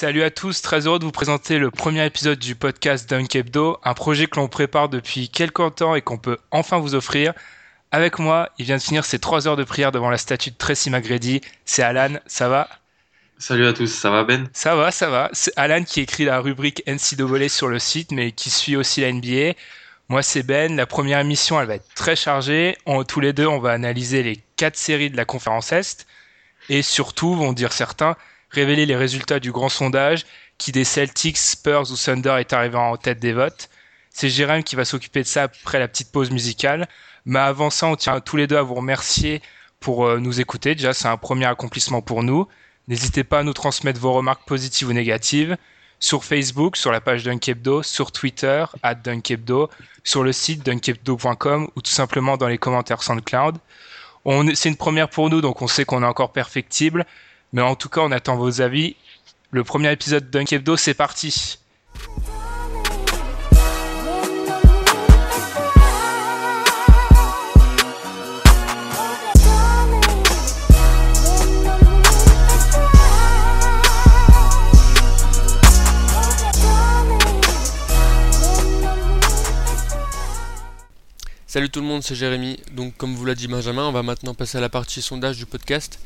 Salut à tous, très heureux de vous présenter le premier épisode du podcast Dunk Hebdo, un projet que l'on prépare depuis quelques temps et qu'on peut enfin vous offrir. Avec moi, il vient de finir ses trois heures de prière devant la statue de Tracy McGrady. C'est Alan, ça va? Salut à tous, ça va Ben? Ça va, ça va. C'est Alan qui écrit la rubrique NCAA sur le site, mais qui suit aussi la NBA. Moi, c'est Ben. La première émission, elle va être très chargée. En, tous les deux, on va analyser les quatre séries de la conférence Est. Et surtout, vont dire certains, révéler les résultats du grand sondage qui des Celtics, Spurs ou Thunder est arrivé en tête des votes. C'est Jérém qui va s'occuper de ça après la petite pause musicale. Mais avant ça, on tient tous les deux à vous remercier pour euh, nous écouter. Déjà, c'est un premier accomplissement pour nous. N'hésitez pas à nous transmettre vos remarques positives ou négatives sur Facebook, sur la page Dunkebdo, sur Twitter, at sur le site dunkebdo.com ou tout simplement dans les commentaires SoundCloud. C'est une première pour nous, donc on sait qu'on est encore perfectible. Mais en tout cas, on attend vos avis. Le premier épisode de Dunkebdo, c'est parti. Salut tout le monde, c'est Jérémy. Donc comme vous l'a dit Benjamin, on va maintenant passer à la partie sondage du podcast.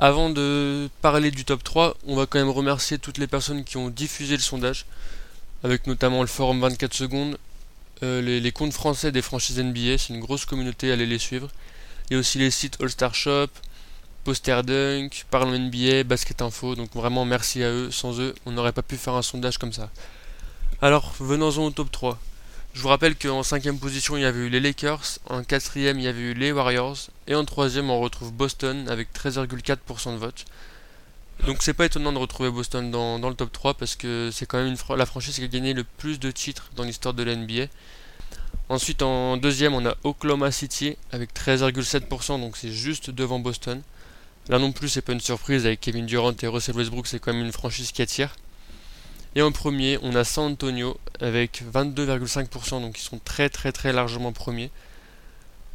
Avant de parler du top 3, on va quand même remercier toutes les personnes qui ont diffusé le sondage, avec notamment le forum 24 secondes, euh, les, les comptes français des franchises NBA, c'est une grosse communauté, allez les suivre. Il y a aussi les sites All Star Shop, Poster Dunk, Parlons NBA, Basket Info, donc vraiment merci à eux, sans eux on n'aurait pas pu faire un sondage comme ça. Alors venons-en au top 3. Je vous rappelle qu'en cinquième position, il y avait eu les Lakers, en quatrième, il y avait eu les Warriors, et en troisième, on retrouve Boston avec 13,4% de vote. Donc c'est pas étonnant de retrouver Boston dans, le top 3 parce que c'est quand même la franchise qui a gagné le plus de titres dans l'histoire de la NBA. Ensuite en deuxième on a Oklahoma City avec 13,7% donc c'est juste devant Boston. Là non plus c'est pas une surprise avec Kevin Durant et Russell Westbrook c'est quand même une franchise qui attire. Et en premier on a San Antonio avec 22,5% donc ils sont très très très largement premiers.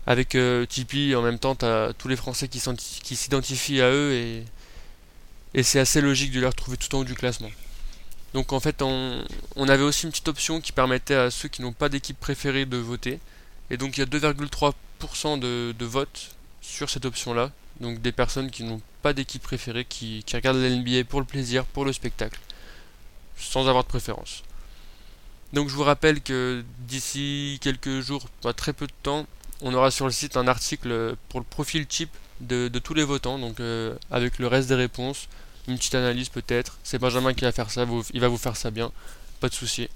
Avec euh, Tipeee en même temps t'as tous les Français qui s'identifient à eux et et c'est assez logique de les retrouver tout en haut du classement. Donc en fait, on, on avait aussi une petite option qui permettait à ceux qui n'ont pas d'équipe préférée de voter. Et donc il y a 2,3% de, de votes sur cette option-là. Donc des personnes qui n'ont pas d'équipe préférée, qui, qui regardent la NBA pour le plaisir, pour le spectacle, sans avoir de préférence. Donc je vous rappelle que d'ici quelques jours, pas très peu de temps, on aura sur le site un article pour le profil type de, tous les votants, donc euh, avec le reste des réponses, une petite analyse peut-être. C'est Benjamin qui va faire ça, vous- il va vous faire ça bien, pas de souci.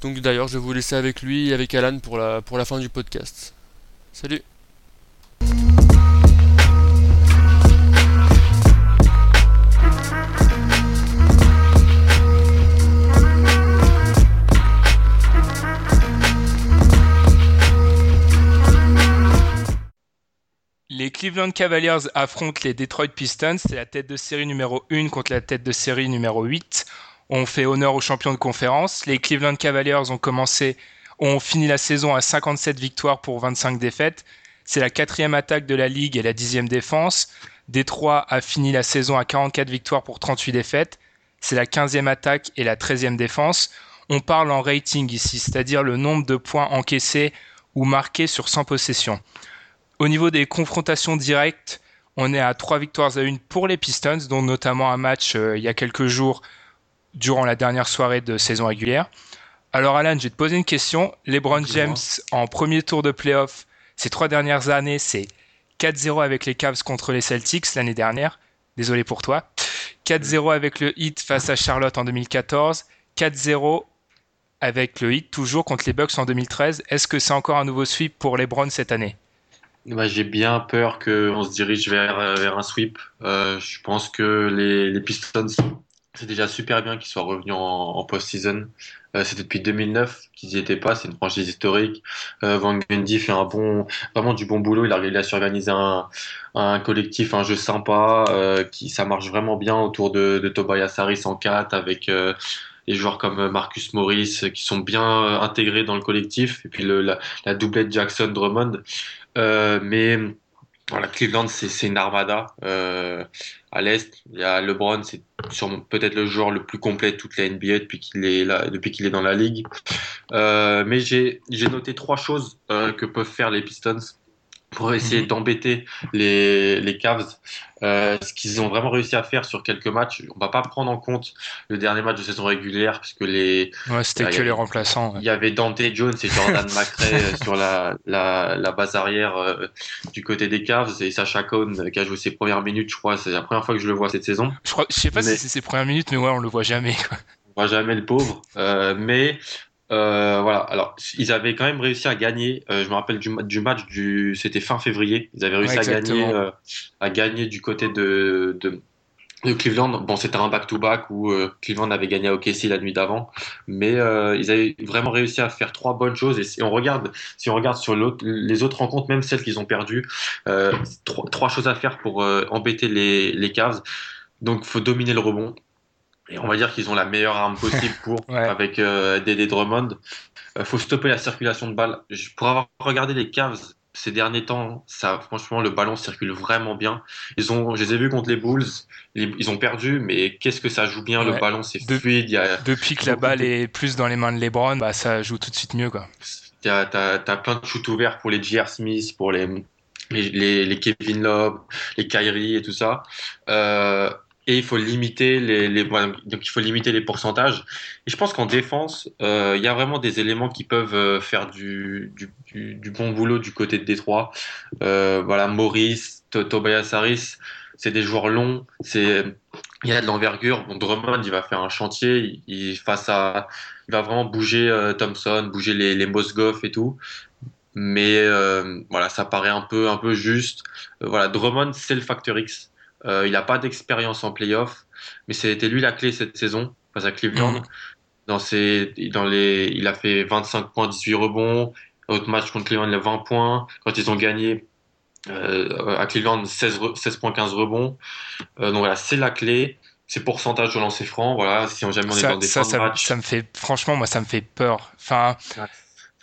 Donc d'ailleurs, je vais vous laisser avec lui et avec Alan pour la, pour la fin du podcast. Salut Cleveland Cavaliers affrontent les Detroit Pistons. C'est la tête de série numéro 1 contre la tête de série numéro 8. On fait honneur aux champions de conférence. Les Cleveland Cavaliers ont commencé, ont fini la saison à 57 victoires pour 25 défaites. C'est la quatrième attaque de la ligue et la dixième défense. Détroit a fini la saison à 44 victoires pour 38 défaites. C'est la quinzième attaque et la treizième défense. On parle en rating ici, c'est-à-dire le nombre de points encaissés ou marqués sur 100 possessions. Au niveau des confrontations directes, on est à 3 victoires à 1 pour les Pistons, dont notamment un match euh, il y a quelques jours durant la dernière soirée de saison régulière. Alors Alan, je vais te poser une question. LeBron James en premier tour de playoff, ces trois dernières années, c'est 4-0 avec les Cavs contre les Celtics l'année dernière. Désolé pour toi. 4-0 avec le Heat face à Charlotte en 2014. 4-0 avec le Heat toujours contre les Bucks en 2013. Est-ce que c'est encore un nouveau sweep pour les Browns cette année? Bah, J'ai bien peur qu'on se dirige vers, vers un sweep. Euh, je pense que les, les Pistons, c'est déjà super bien qu'ils soient revenus en, en post-season. Euh, C'était depuis 2009 qu'ils n'y étaient pas. C'est une franchise historique. Euh, Van Gundy fait un bon, vraiment du bon boulot. Il a réussi à s'organiser un, un collectif, un jeu sympa, euh, qui ça marche vraiment bien autour de, de Tobias Harris en 4 avec euh, des joueurs comme Marcus Morris qui sont bien intégrés dans le collectif. Et puis le, la, la doublette Jackson Drummond. Euh, mais voilà, Cleveland, c'est une armada. Euh, à l'Est, il y a LeBron, c'est peut-être le joueur le plus complet de toute la NBA depuis qu'il est, là, est dans la ligue. Euh, mais j'ai noté trois choses euh, que peuvent faire les Pistons pour essayer mmh. d'embêter les, les Cavs. Euh, ce qu'ils ont vraiment réussi à faire sur quelques matchs, on va pas prendre en compte le dernier match de saison régulière puisque les ouais, c'était que les remplaçants. Ouais. Il y avait Dante Jones et Jordan McRae euh, sur la, la, la, base arrière euh, du côté des Cavs et Sacha Cohn qui a joué ses premières minutes, je crois, c'est la première fois que je le vois cette saison. Je crois, je sais pas mais... si c'est ses premières minutes, mais ouais, on le voit jamais. Quoi. On voit jamais le pauvre, euh, mais euh, voilà. Alors, ils avaient quand même réussi à gagner. Euh, je me rappelle du, du match du, c'était fin février. Ils avaient réussi ouais, à gagner, euh, à gagner du côté de, de, de Cleveland. Bon, c'était un back-to-back où Cleveland avait gagné à OKC la nuit d'avant, mais ils avaient vraiment réussi à faire trois bonnes choses. Et si on regarde, si on regarde sur les autres rencontres, même celles qu'ils ont perdues, trois, trois, choses à faire pour embêter les, les Cavs. Donc, faut dominer le rebond. Et on va dire qu'ils ont la meilleure arme possible pour, ouais. avec euh, Dédé Drummond. Euh, faut stopper la circulation de balles. Pour avoir regardé les Cavs ces derniers temps, ça, franchement, le ballon circule vraiment bien. Ils ont, je les ai vus contre les Bulls, ils ont perdu, mais qu'est-ce que ça joue bien, ouais. le ballon, c'est de, fluide. Y a, depuis que la balle de... est plus dans les mains de LeBron, bah, ça joue tout de suite mieux, quoi. T'as, as, as plein de shoots ouverts pour les J.R. Smith, pour les, les, les, les, Kevin Love, les Kyrie et tout ça. Euh, et il faut limiter les, les donc il faut limiter les pourcentages. Et je pense qu'en défense, euh, il y a vraiment des éléments qui peuvent euh, faire du, du, du, du bon boulot du côté de Détroit. Euh, voilà, Maurice, Tobias Harris, c'est des joueurs longs, c'est il y a de l'envergure. Bon, Drummond, il va faire un chantier, il, il face à, il va vraiment bouger euh, Thompson, bouger les, les Mosgoff et tout. Mais euh, voilà, ça paraît un peu un peu juste. voilà, Drummond, c'est le facteur X. Euh, il n'a pas d'expérience en playoff, mais c'était lui la clé cette saison face à Cleveland. Mmh. Dans ses, dans les, il a fait 25 points, 18 rebonds. Autre match contre Cleveland, il a 20 points. Quand ils ont gagné euh, à Cleveland, 16, 16 points, 15 rebonds. Euh, donc voilà, c'est la clé. C'est pourcentage de lancer franc. Voilà, si on jamais on est ça, dans des ça, ça, matchs. ça me fait, franchement, moi, ça me fait peur. Enfin, ouais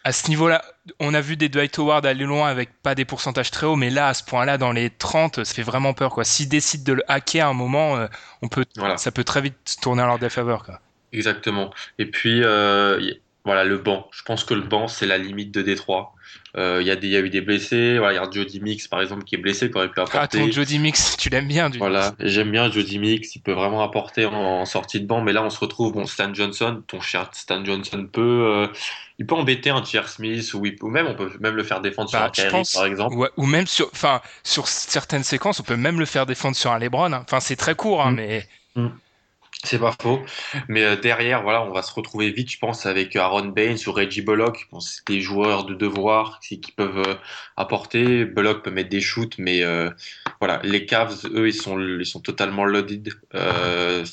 à ce niveau-là, on a vu des Dwight Howard aller loin avec pas des pourcentages très hauts, mais là, à ce point-là, dans les 30, ça fait vraiment peur, quoi. S'ils décident de le hacker à un moment, on peut, voilà. ça peut très vite tourner à leur défaveur, quoi. Exactement. Et puis, euh, voilà, le banc. Je pense que le banc, c'est la limite de Détroit. Il euh, y, y, a eu des blessés. Voilà, il y a Jody Mix, par exemple, qui est blessé, qui aurait pu apporter. Ah, ton Jody Mix, tu l'aimes bien, du Voilà, j'aime bien Jody Mix. Il peut vraiment apporter en, en, sortie de banc. Mais là, on se retrouve, bon, Stan Johnson, ton cher Stan Johnson peut, euh, il peut embêter un Tier Smith ou, ou, même on peut même le faire défendre bah, sur un Kyrie, par exemple. Ouais, ou même sur, enfin, sur certaines séquences, on peut même le faire défendre sur un LeBron. Enfin, c'est très court, hein, mm. mais. Mm. C'est pas faux. Mais euh, derrière, voilà, on va se retrouver vite, je pense, avec Aaron Baines ou Reggie Bullock. Bon, c'est des joueurs de devoir qui, peuvent euh, apporter. Bullock peut mettre des shoots, mais euh, voilà, les Cavs, eux, ils sont, ils sont totalement loaded. Euh,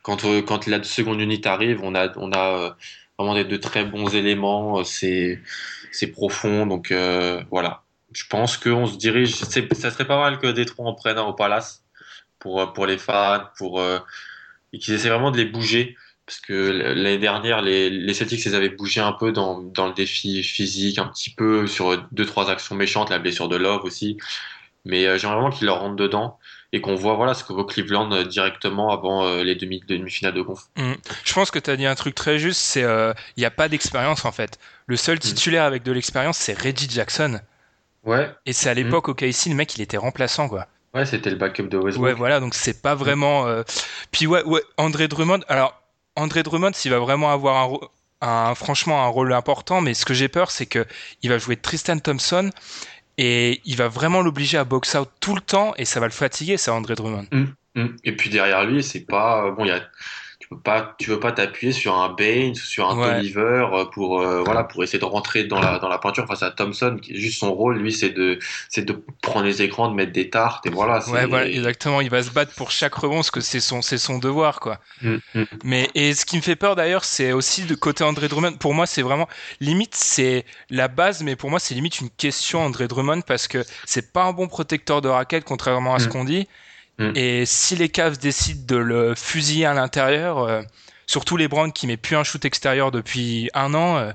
quand, quand la seconde unité arrive, on a, on a vraiment des, de très bons éléments. C'est, c'est profond, donc voilà. je pense qu'on se dirige. Ça serait pas mal que Détroit en prenne un au Palace pour, pour les fans, pour, euh, et qu'ils essaient vraiment de les bouger. Parce que l'année dernière, les, les Celtics les avaient bougé un peu dans, dans le défi physique, un petit peu sur deux, trois actions méchantes, la blessure de Love aussi. Mais euh, j'aimerais vraiment qu'ils leur rentrent dedans et qu'on voit voilà ce que vaut Cleveland euh, directement avant euh, les demi, demi-finales de conf. Mm. Je pense que tu as dit un truc très juste, c'est il n'y a pas d'expérience en fait. Le seul mm. titulaire avec de l'expérience, c'est Reggie Jackson. Ouais. Et c'est à l'époque mm. au KC, le mec, il était remplaçant quoi. Ouais, c'était le backup de Westbrook. Ouais, voilà, donc c'est pas vraiment. Puis ouais, ouais, André Drummond. Alors, André Drummond, s'il va vraiment avoir un, un, franchement un rôle important, mais ce que j'ai peur, c'est que il va jouer Tristan Thompson et il va vraiment l'obliger à box out tout le temps et ça va le fatiguer, ça, André Drummond. Mmh, mmh. Et puis derrière lui, c'est pas bon. Il y a pas, tu veux pas t'appuyer sur un Baines, sur un ouais. Tolliver euh, pour euh, voilà pour essayer de rentrer dans la dans la peinture face à Thompson. Qui juste son rôle, lui, c'est de c'est de prendre les écrans, de mettre des tartes et voilà. Ouais, voilà, exactement. Il va se battre pour chaque rebond, parce que c'est son c'est son devoir, quoi. Mmh, mmh. Mais et ce qui me fait peur d'ailleurs, c'est aussi de côté André Drummond. Pour moi, c'est vraiment limite c'est la base, mais pour moi, c'est limite une question André Drummond parce que c'est pas un bon protecteur de raquette, contrairement à ce mmh. qu'on dit. Mm. Et si les Cavs décident de le fusiller à l'intérieur, euh, surtout les Browns qui met plus un shoot extérieur depuis un an, euh,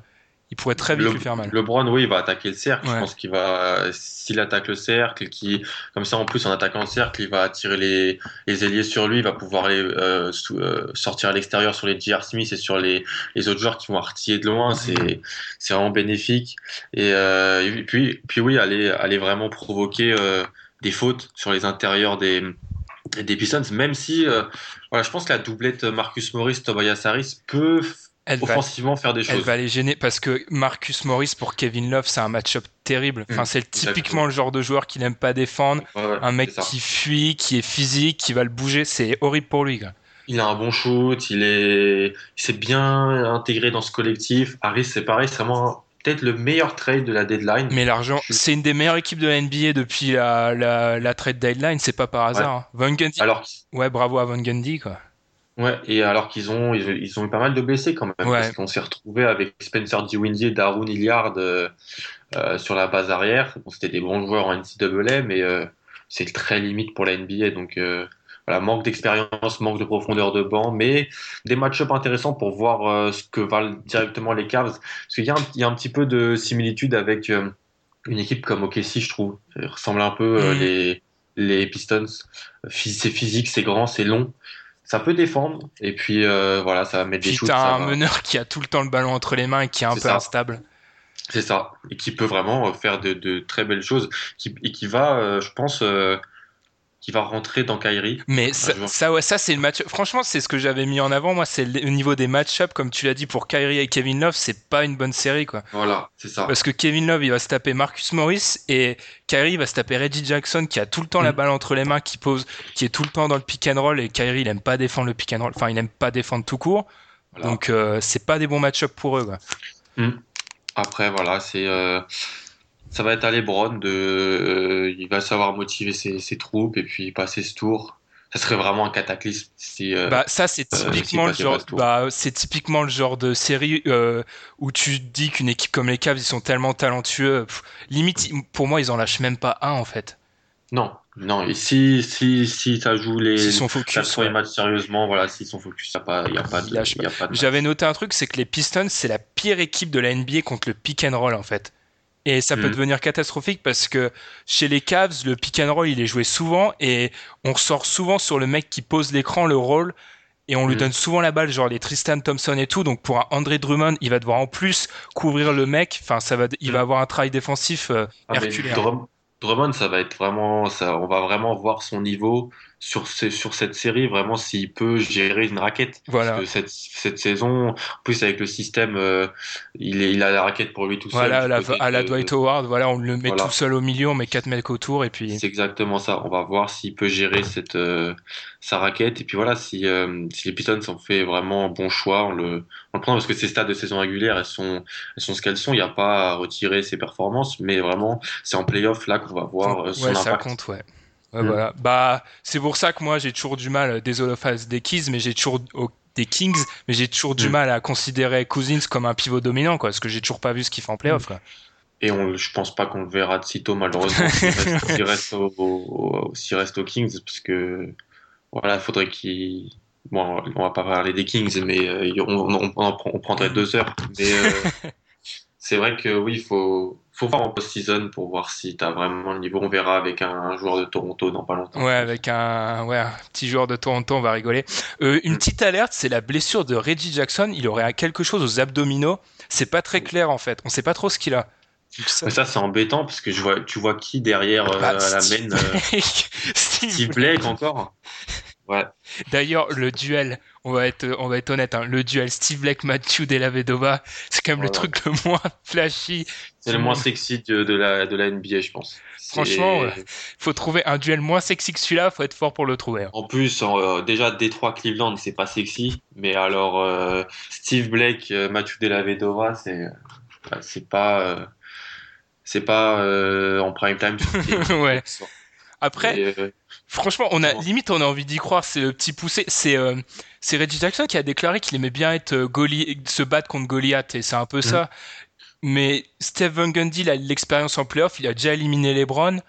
il pourrait très vite le, lui faire mal. Le Brown, oui, il va attaquer le cercle. Ouais. Je pense qu'il va, s'il attaque le cercle, qui, comme ça en plus en attaquant le cercle, il va attirer les, les ailiers sur lui, il va pouvoir les, euh, sous, euh, sortir à l'extérieur sur les J.R. Smith et sur les, les autres joueurs qui vont artiller de loin. C'est, c'est vraiment bénéfique. Et, euh, et, puis, puis oui, aller, aller vraiment provoquer des fautes sur les intérieurs des des Pistons, même si euh, voilà, je pense que la doublette Marcus Morris Tobias Harris peut elle offensivement va, faire des choses. Elle va les gêner parce que Marcus Morris pour Kevin Love, c'est un match-up terrible. Enfin, mmh, c'est typiquement le genre de joueur qui n'aime pas défendre, ouais, ouais, un mec qui fuit, qui est physique, qui va le bouger, c'est horrible pour lui. Quoi. Il a un bon shoot, il est, il s'est bien intégré dans ce collectif. Harris, c'est pareil, c'est vraiment peut-être le meilleur trade de la deadline. Mais l'argent, c'est une des meilleures équipes de la NBA depuis la, la, la trade deadline, c'est pas par hasard. Hein. Van Gundy. Alors, ouais, bravo à Van Gundy, quoi. Ouais, et alors qu'ils ont, ils, ils, ont eu pas mal de blessés quand même, ouais. parce qu'on s'est retrouvé avec Spencer Dinwiddie et Darun Hilliard euh, euh, sur la base arrière. Bon, c'était des bons joueurs en NCAA, mais euh, c'est très limite pour la NBA, donc euh, voilà, manque d'expérience, manque de profondeur de banc, mais des match-up intéressants pour voir euh, ce que valent directement les Cavs. Parce qu'il y, y, a un petit peu de similitude avec euh, une équipe comme OKC, je trouve. Ça ressemble un peu euh, Mm. les, les Pistons. C'est physique, c'est grand, c'est long. Ça peut défendre, et puis euh, voilà, ça va mettre Puis des shoots. t'as un va- meneur qui a tout le temps le ballon entre les mains et qui est un peu ça. instable. C'est ça, et qui peut vraiment faire de, de très belles choses, qui, et qui va, je pense, qui va rentrer dans Kyrie. Mais ça, ça, ouais, ça c'est le match. Franchement, c'est ce que j'avais mis en avant. Moi, c'est le au niveau des match-up, comme tu l'as dit pour Kyrie et Kevin Love, c'est pas une bonne série, quoi. Voilà, c'est ça. Parce que Kevin Love, il va se taper Marcus Morris et Kyrie va se taper Reggie Jackson qui a tout le temps la Mm. balle entre les mains, qui pose, qui est tout le temps dans le pick and roll et Kyrie, il aime pas défendre le pick and roll. Enfin, il aime pas défendre tout court. Voilà. Donc, euh, c'est pas des bons match-up pour eux, quoi. Après, voilà, c'est euh, ça va être à LeBron de, euh, il va savoir motiver ses, ses troupes et puis passer ce tour. Ça serait vraiment un cataclysme si. euh, Bah ça c'est euh, typiquement le genre bah c'est typiquement le genre de série où tu dis qu'une équipe comme les Cavs ils sont tellement talentueux pff, limite pour moi ils en lâchent même pas un en fait. Non, non. Et si si si ça joue les S'ils sont focus. ouais. matchs sérieusement, voilà, s'ils sont focus, il y a pas, y a pas de. J'avais noté un truc c'est que les Pistons c'est la pire équipe de la NBA contre le pick and roll en fait. Et ça peut Mhm. devenir catastrophique parce que chez les Cavs, le pick and roll, il est joué souvent et on ressort souvent sur le mec qui pose l'écran, le rôle, et on lui Mhm. donne souvent la balle, genre les Tristan Thompson et tout. Donc pour un André Drummond, il va devoir en plus couvrir le mec. Enfin, ça va, il va Mhm. avoir un travail défensif euh, Ah, Drummond, ça va être vraiment, ça, on va vraiment voir son niveau sur, sur cette série, vraiment s'il peut gérer une raquette. Voilà. Parce que cette, cette saison, en plus avec le système, euh, il, est, il a la raquette pour lui tout seul. Voilà, la, à la Dwight Howard, voilà, on le met Voilà. tout seul au milieu, on met quatre mecs autour et puis. C'est exactement ça. On va voir s'il peut gérer cette, euh, sa raquette. Et puis voilà, si, euh, si les Pistons ont fait vraiment un bon choix, on le, on le prend parce que ces stades de saison régulière, elles sont, elles sont ce qu'elles sont. Il n'y a pas à retirer ses performances, mais vraiment, c'est en playoff là qu'on va voir euh, son ouais, ça impact. compte, ouais. Ouais, Mm. voilà. Bah, c'est pour ça que moi j'ai toujours du mal, désolé face des Kings, mais j'ai toujours des Kings, mais j'ai toujours du Mm. mal à considérer Cousins comme un pivot dominant, quoi, parce que j'ai toujours pas vu ce qu'il fait en playoff, quoi. Et on, je pense pas qu'on le verra de sitôt, malheureusement, s'il reste, au, au- s'il reste aux Kings, parce que voilà, il faudrait qu'il. Bon, on va pas parler des Kings, mais euh, on, on, on en prend- on prendrait deux heures. Mais euh, c'est vrai que oui, il faut, faut voir en post-season pour voir si tu as vraiment le niveau. On verra avec un, un joueur de Toronto dans pas longtemps. Ouais, avec un, ouais, un petit joueur de Toronto, on va rigoler. Euh, une Mm. petite alerte, c'est la blessure de Reggie Jackson. Il aurait quelque chose aux abdominaux. C'est pas très clair en fait. On sait pas trop ce qu'il a. Ça- c'est embêtant parce que je vois, tu vois qui derrière euh, Bah, à la main euh, Steve Blake encore? Ouais. D'ailleurs, le duel, on va être, on va être honnête, hein, le duel Steve Blake, Mathieu Della Vedova, c'est quand même le truc le moins flashy. C'est le moins sexy de, de la, de la NBA, je pense. Franchement, ouais. Faut trouver un duel moins sexy que celui-là, faut être fort pour le trouver. hein. En plus, euh, déjà Détroit Cleveland, c'est pas sexy, mais alors euh, Steve Blake, euh, Mathieu Della Vedova, c'est ouais, c'est pas euh, c'est pas euh, en prime time. ouais. Après, Et, euh, franchement, on a limite, on a envie d'y croire. C'est le petit poussé. C'est euh, c'est Reggie Jackson qui a déclaré qu'il aimait bien être euh, Goli- se battre contre Goliath, et c'est un peu ça. Mais Steve Van Gundy, il a l'expérience en playoff, il a déjà éliminé LeBron.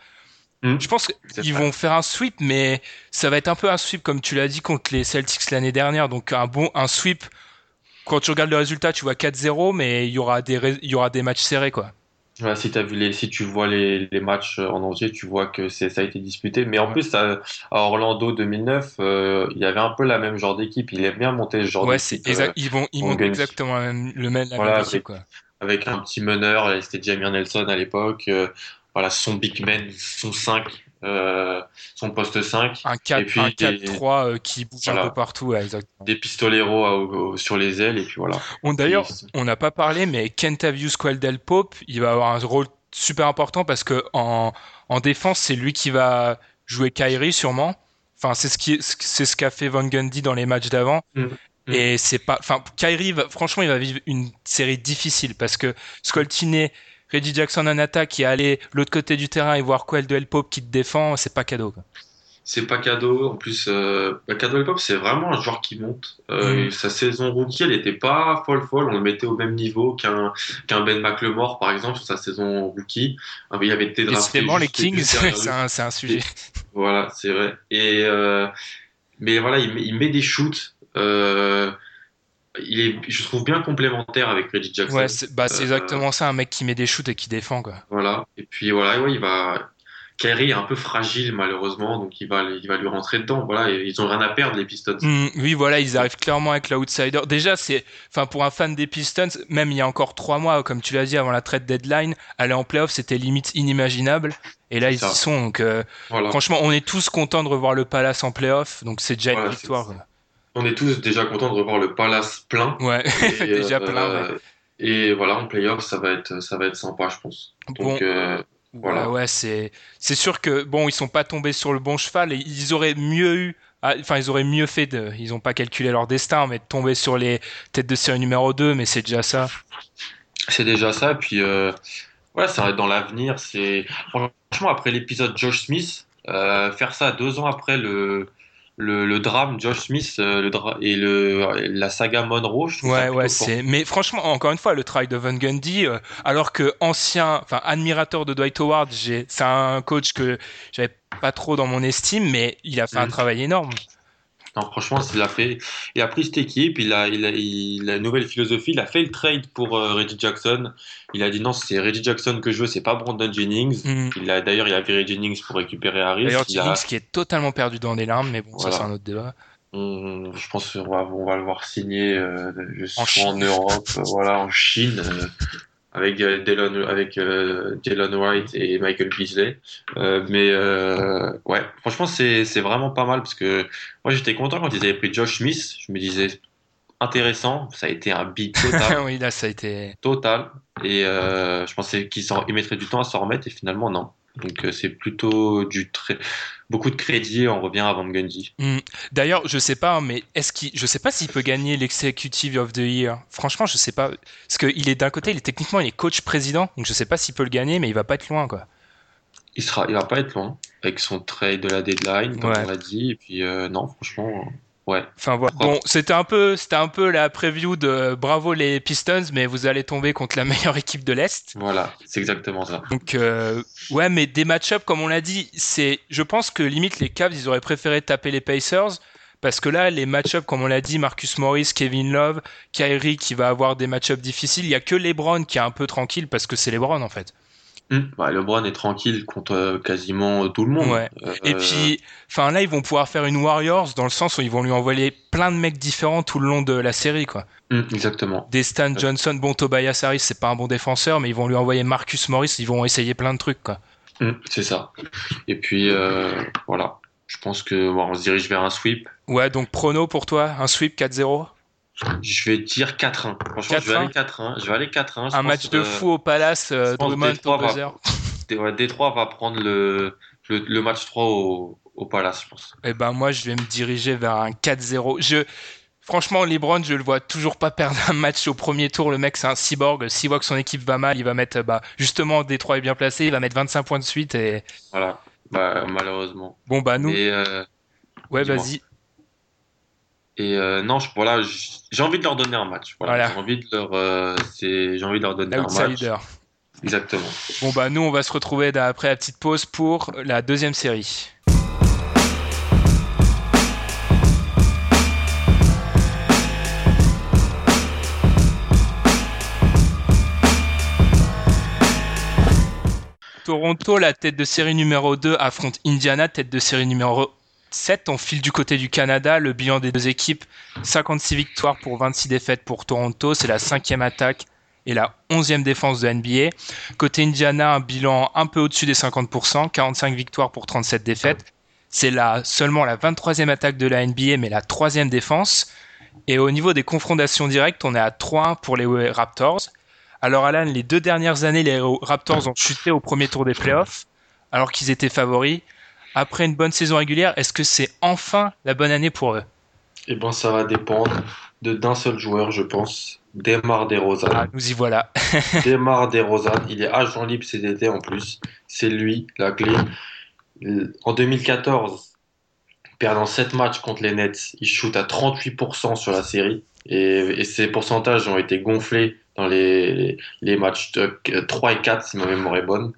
Mm. Je pense qu'ils vont faire un sweep, mais ça va être un peu un sweep comme tu l'as dit contre les Celtics l'année dernière. Donc un bon un sweep. Quand tu regardes le résultat, tu vois 4-0, mais il y aura des il y aura des matchs serrés quoi. Voilà, si t'as vu les, si tu vois les, les matchs en entier, tu vois que c'est ça a été disputé. Mais en Ouais. plus, à, à Orlando 2009, euh, il y avait un peu la même genre d'équipe. Il aime bien monter ce genre Ouais, d'équipe. c'est exact. Ils vont ils montent exactement le même la Voilà, même équipe avec- quoi. avec un petit meneur, c'était Jamir Nelson à l'époque, euh, voilà, son big man, son 5, euh, son poste 5, Un 4 Et puis un des- 4-3 euh, qui bouge un peu partout, ouais, exactement. des pistoleros à- au- au- sur les ailes, et puis voilà. On d'ailleurs, on n'a pas parlé, mais Kentavious Qualdel Pope, il va avoir un rôle super important parce que en, en défense, c'est lui qui va jouer Kyrie sûrement. Enfin, c'est ce qui, c'est ce qu'a fait Van Gundy dans les matchs d'avant. Mm. Mm. Et c'est pas, enfin, Kyrie, va- franchement, il va vivre une série difficile parce que scoltiner Reggie Jackson en attaque et aller l'autre côté du terrain et voir Qualdel Pope qui te défend, c'est pas cadeau. quoi. C'est pas cadeau, en plus, euh, Cadeau Pop, c'est vraiment un joueur qui monte. Euh, Mm. Sa saison rookie, elle était pas folle folle, on le mettait au même niveau qu'un qu'un Ben McLemore, par exemple, sur sa saison rookie. Mais il avait été drafté Décidément, les Kings, c'est un, c'est un sujet. Voilà, c'est vrai. Et euh, mais voilà, il met, il met des shoots. Euh, il est, je trouve bien complémentaire avec Reggie Jackson. Ouais, c'est bah, Euh, exactement ça, un mec qui met des shoots et qui défend, quoi. Voilà. Et puis voilà, ouais, il va. Kyrie est un peu fragile malheureusement, donc il va, il va lui rentrer dedans. Voilà, et ils ont rien à perdre les Pistons. Mm, oui, voilà, ils arrivent clairement avec l'outsider. Déjà, c'est, enfin, pour un fan des Pistons, même il y a encore trois mois, comme tu l'as dit, avant la trade deadline, aller en playoff, c'était limite inimaginable. Et là, ils ça. y sont. Donc, euh, Voilà. franchement, on est tous contents de revoir le Palace en playoff. Donc, c'est déjà une Voilà, victoire. On est tous déjà contents de revoir le Palace plein. Ouais, Et, déjà euh, plein. ouais. Et voilà, en playoff, ça va être, ça va être sympa, je pense. Donc Bon, euh, voilà. ouais, ouais, c'est, c'est sûr que bon, ils sont pas tombés sur le bon cheval et ils auraient mieux eu. ah, Enfin, ils auraient mieux fait de. Ils ont pas calculé leur destin, mais de tomber sur les têtes de série numéro 2, mais c'est déjà ça. C'est déjà ça. Puis euh, voilà, ça va être dans l'avenir. C'est franchement après l'épisode Josh Smith, euh, faire ça deux ans après le le, le drame Josh Smith euh, le dra- et le la saga Monroe. Je Ouais, ouais, c'est. Mais franchement, encore une fois, le travail de Van Gundy, euh, alors que ancien, enfin admirateur de Dwight Howard, c'est un coach que j'avais pas trop dans mon estime, mais il a fait un Mhm. travail énorme. Non, franchement, il a fait. Il a pris cette équipe, il a, il a, il a une nouvelle philosophie. Il a fait le trade pour euh, Reggie Jackson. Il a dit non, c'est Reggie Jackson que je veux, c'est pas Brandon Jennings. Mhm. Il a d'ailleurs, il a viré Jennings pour récupérer Harris. D'ailleurs, a- Jennings qui est totalement perdu dans les larmes, mais bon, Voilà. ça c'est un autre débat. on- je pense qu'on va, on va le voir signer euh, En en. Europe, euh, voilà, en Chine, euh, avec euh, Delon, avec euh, Delon Wright et Michael Beasley. Euh, mais ouais, franchement, c'est vraiment pas mal parce que moi j'étais content quand ils avaient pris Josh Smith. Je me disais intéressant, ça a été un beat total. oui, là, ça a été. total. Et euh, je pensais qu'ils mettraient du temps à s'en remettre et finalement non. Donc euh, c'est plutôt du très beaucoup de crédit. On revient à Van Gundy. Hmm. D'ailleurs, je sais pas, mais est-ce qu'il, je sais pas s'il peut gagner l'executive of the year. Franchement, je sais pas, parce qu'il est d'un côté, il est techniquement, il est coach président, donc je sais pas s'il peut le gagner, mais il va pas être loin, quoi. Il sera, il va pas être loin avec son trade de la deadline, comme Ouais. on l'a dit. Et puis euh, non, franchement, Ouais. Enfin voilà. Bon, c'était un peu, c'était un peu la preview de bravo les Pistons, mais vous allez tomber contre la meilleure équipe de l'est. Voilà, c'est exactement ça. Donc euh, ouais, mais des match-up comme on l'a dit, c'est, je pense que limite les Cavs ils auraient préféré taper les Pacers parce que là les match-up comme on l'a dit, Marcus Morris, Kevin Love, Kyrie qui va avoir des match-up difficiles. Il y a que LeBron qui est un peu tranquille parce que c'est LeBron en fait. Hum, bah, LeBron est tranquille contre euh, quasiment tout le monde. Ouais. Euh, Et puis, enfin là ils vont pouvoir faire une Warriors dans le sens où ils vont lui envoyer plein de mecs différents tout le long de la série quoi. hum, exactement. Des Stan Johnson, bon Tobias Harris c'est pas un bon défenseur, mais ils vont lui envoyer Marcus Morris, ils vont essayer plein de trucs quoi. Hum, c'est ça. Et puis euh, voilà, je pense que bon, on se dirige vers un sweep. Ouais, donc prono pour toi, un sweep 4-0 Je vais dire 4-1. Franchement, je vais 4-1. aller 4-1. Je vais aller 4-1. je Un match de fou au Palace, euh, Drummond va- Détroit va prendre le, le, le match 3 au, au Palace, je pense. Eh ben moi, je vais me diriger vers un 4-0. Je... Franchement, LeBron, je le vois toujours pas perdre un match au premier tour. Le mec, c'est un cyborg. S'il voit que son équipe va mal, il va mettre, bah, justement, Détroit est bien placé, il va mettre 25 points de suite. Et Voilà. Bah, malheureusement. bon, bah nous, Et, euh, ouais, vas-y. Et euh, non, je, voilà, j'ai envie de leur donner un match. Voilà, Voilà. J'ai envie de leur, euh, j'ai envie de leur donner un match. Exactement. Bon, bah nous, on va se retrouver après la petite pause pour la deuxième série. Toronto, la tête de série numéro 2, affronte Indiana, tête de série numéro 7. On file du côté du Canada. Le bilan des deux équipes, 56 victoires pour 26 défaites pour Toronto. C'est la cinquième attaque et la onzième défense de NBA. Côté Indiana, un bilan un peu au-dessus des 50%, 45 victoires pour 37 défaites. C'est la, seulement la 23e attaque de la NBA, mais la troisième défense. Et au niveau des confrontations directes, on est à 3-1 pour les Raptors. Alors Alan, les deux dernières années, les Raptors ont chuté au premier tour des playoffs, alors qu'ils étaient favoris. Après une bonne saison régulière, est-ce que c'est enfin la bonne année pour eux? Et ben, ça va dépendre de d'un seul joueur, je pense. Demar DeRozan. Ah, nous y voilà. Demar DeRozan, il est agent libre cet été en plus. C'est lui la clé. En 2014, perdant 7 matchs contre les Nets, il shoot à 38% sur la série. Et, et ses pourcentages ont été gonflés dans les, les matchs de 3 et 4, si ma mémoire est bonne.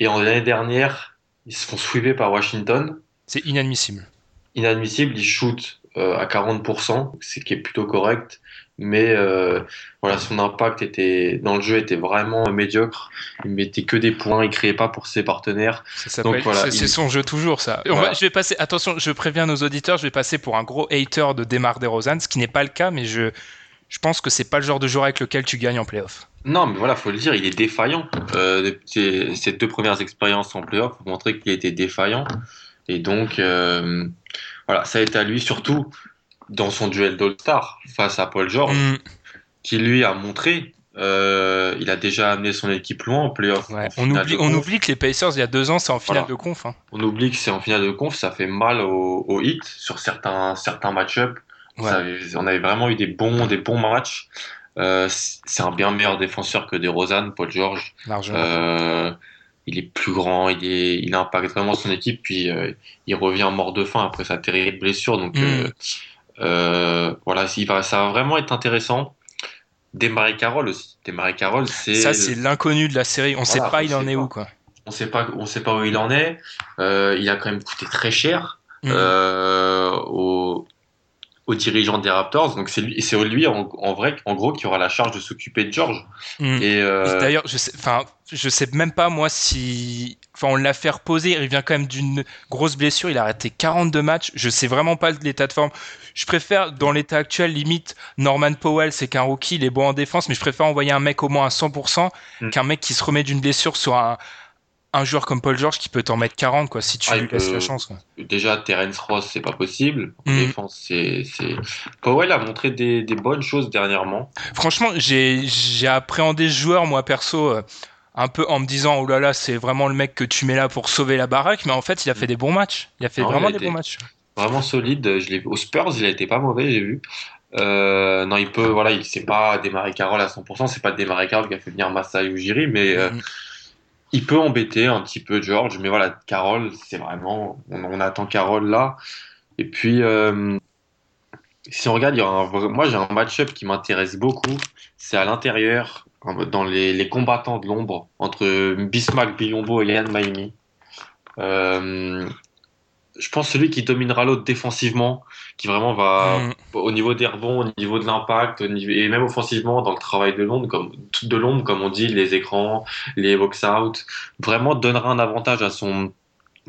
Et en l'année dernière, ils se font sweeper par Washington. C'est inadmissible. Inadmissible, il shoot euh, à 40%, ce qui est plutôt correct. Mais euh, voilà, son impact était dans le jeu était vraiment médiocre. Il mettait que des points, il créait pas pour ses partenaires. Ça s'appelle- Donc voilà, c'est c'est il- son jeu toujours ça. On Voilà. va- je vais passer. Attention, je préviens nos auditeurs, je vais passer pour un gros hater de Demar Derozan, ce qui n'est pas le cas, mais je je pense que c'est pas le genre de joueur avec lequel tu gagnes en playoff. Non, mais voilà, faut le dire, il est défaillant. Euh, ses, ses deux premières expériences en playoff ont montré qu'il était défaillant. Et donc, euh, voilà, ça a été à lui surtout dans son duel d'All-Star face à Paul George, Mm, qui lui a montré. euh, il a déjà amené son équipe loin en playoff. ouais. On oublie on oublie que les Pacers il y a deux ans c'est en finale Voilà. de conf. hein. On oublie que c'est en finale de conf, ça fait mal au, au hit sur certains, certains match-up. Ouais. Ça avait- On avait vraiment eu des bons, des bons matchs. Euh, c'est un bien meilleur défenseur que des Rosanne, Paul George. Euh, il est plus grand, il, est, il impacte vraiment son équipe, puis euh, il revient mort de faim après sa terrible blessure. Donc Mm. voilà, va, ça va vraiment être intéressant. Desmarais Carroll aussi. Desmarais Carroll, c'est Ça c'est l'inconnu de la série. On sait Voilà, pas on il en sait est pas. où quoi. on sait pas, on sait pas où il en est. Il a quand même coûté très cher Mm. Aux dirigeants des Raptors. Donc c'est lui, et c'est lui en, en vrai, en gros, qui aura la charge de s'occuper de George. Mm. Et euh, D'ailleurs, je sais, enfin, je sais même pas moi si, enfin, on l'a fait reposer. Il revient quand même d'une grosse blessure. Il a arrêté 42 matchs. Je sais vraiment pas l'état de forme. Je préfère, dans l'état actuel, limite Norman Powell, c'est qu'un rookie, il est bon en défense, mais je préfère envoyer un mec au moins à 100% Mm. qu'un mec qui se remet d'une blessure sur un, un joueur comme Paul George qui peut t'en mettre 40 quoi si tu Ah, lui laisses la chance. Quoi. déjà Terence Ross, c'est pas possible. Mm. défense, c'est. Powell a montré des, des bonnes choses dernièrement. Franchement, j'ai appréhendé ce joueur moi perso. euh, un peu en me disant oh là là c'est vraiment le mec que tu mets là pour sauver la baraque mais en fait il a fait des bons matchs il a fait Non, vraiment a des bons matchs Vraiment solide. Je l'ai, au Spurs, il a été pas mauvais, j'ai vu. Euh, non, il peut, voilà, il c'est pas démarrer Carroll à 100%, c'est pas démarrer Carroll qui a fait venir Masai Ujiri, mais euh, Mhm. Il peut embêter un petit peu George, mais voilà, Carroll, c'est vraiment, on, attend Carroll là. Et puis, euh, si on regarde, il y un moi j'ai un match-up qui m'intéresse beaucoup. C'est à l'intérieur, dans les, les combattants de l'ombre, entre Bismarck Biombo et Yann Maimi. Euh, je pense celui qui dominera l'autre défensivement, qui vraiment va Mm. au niveau des rebonds, au niveau de l'impact, et même offensivement dans le travail de l'ombre, comme de l'ombre, comme on dit, les écrans, les box-out, vraiment donnera un avantage à son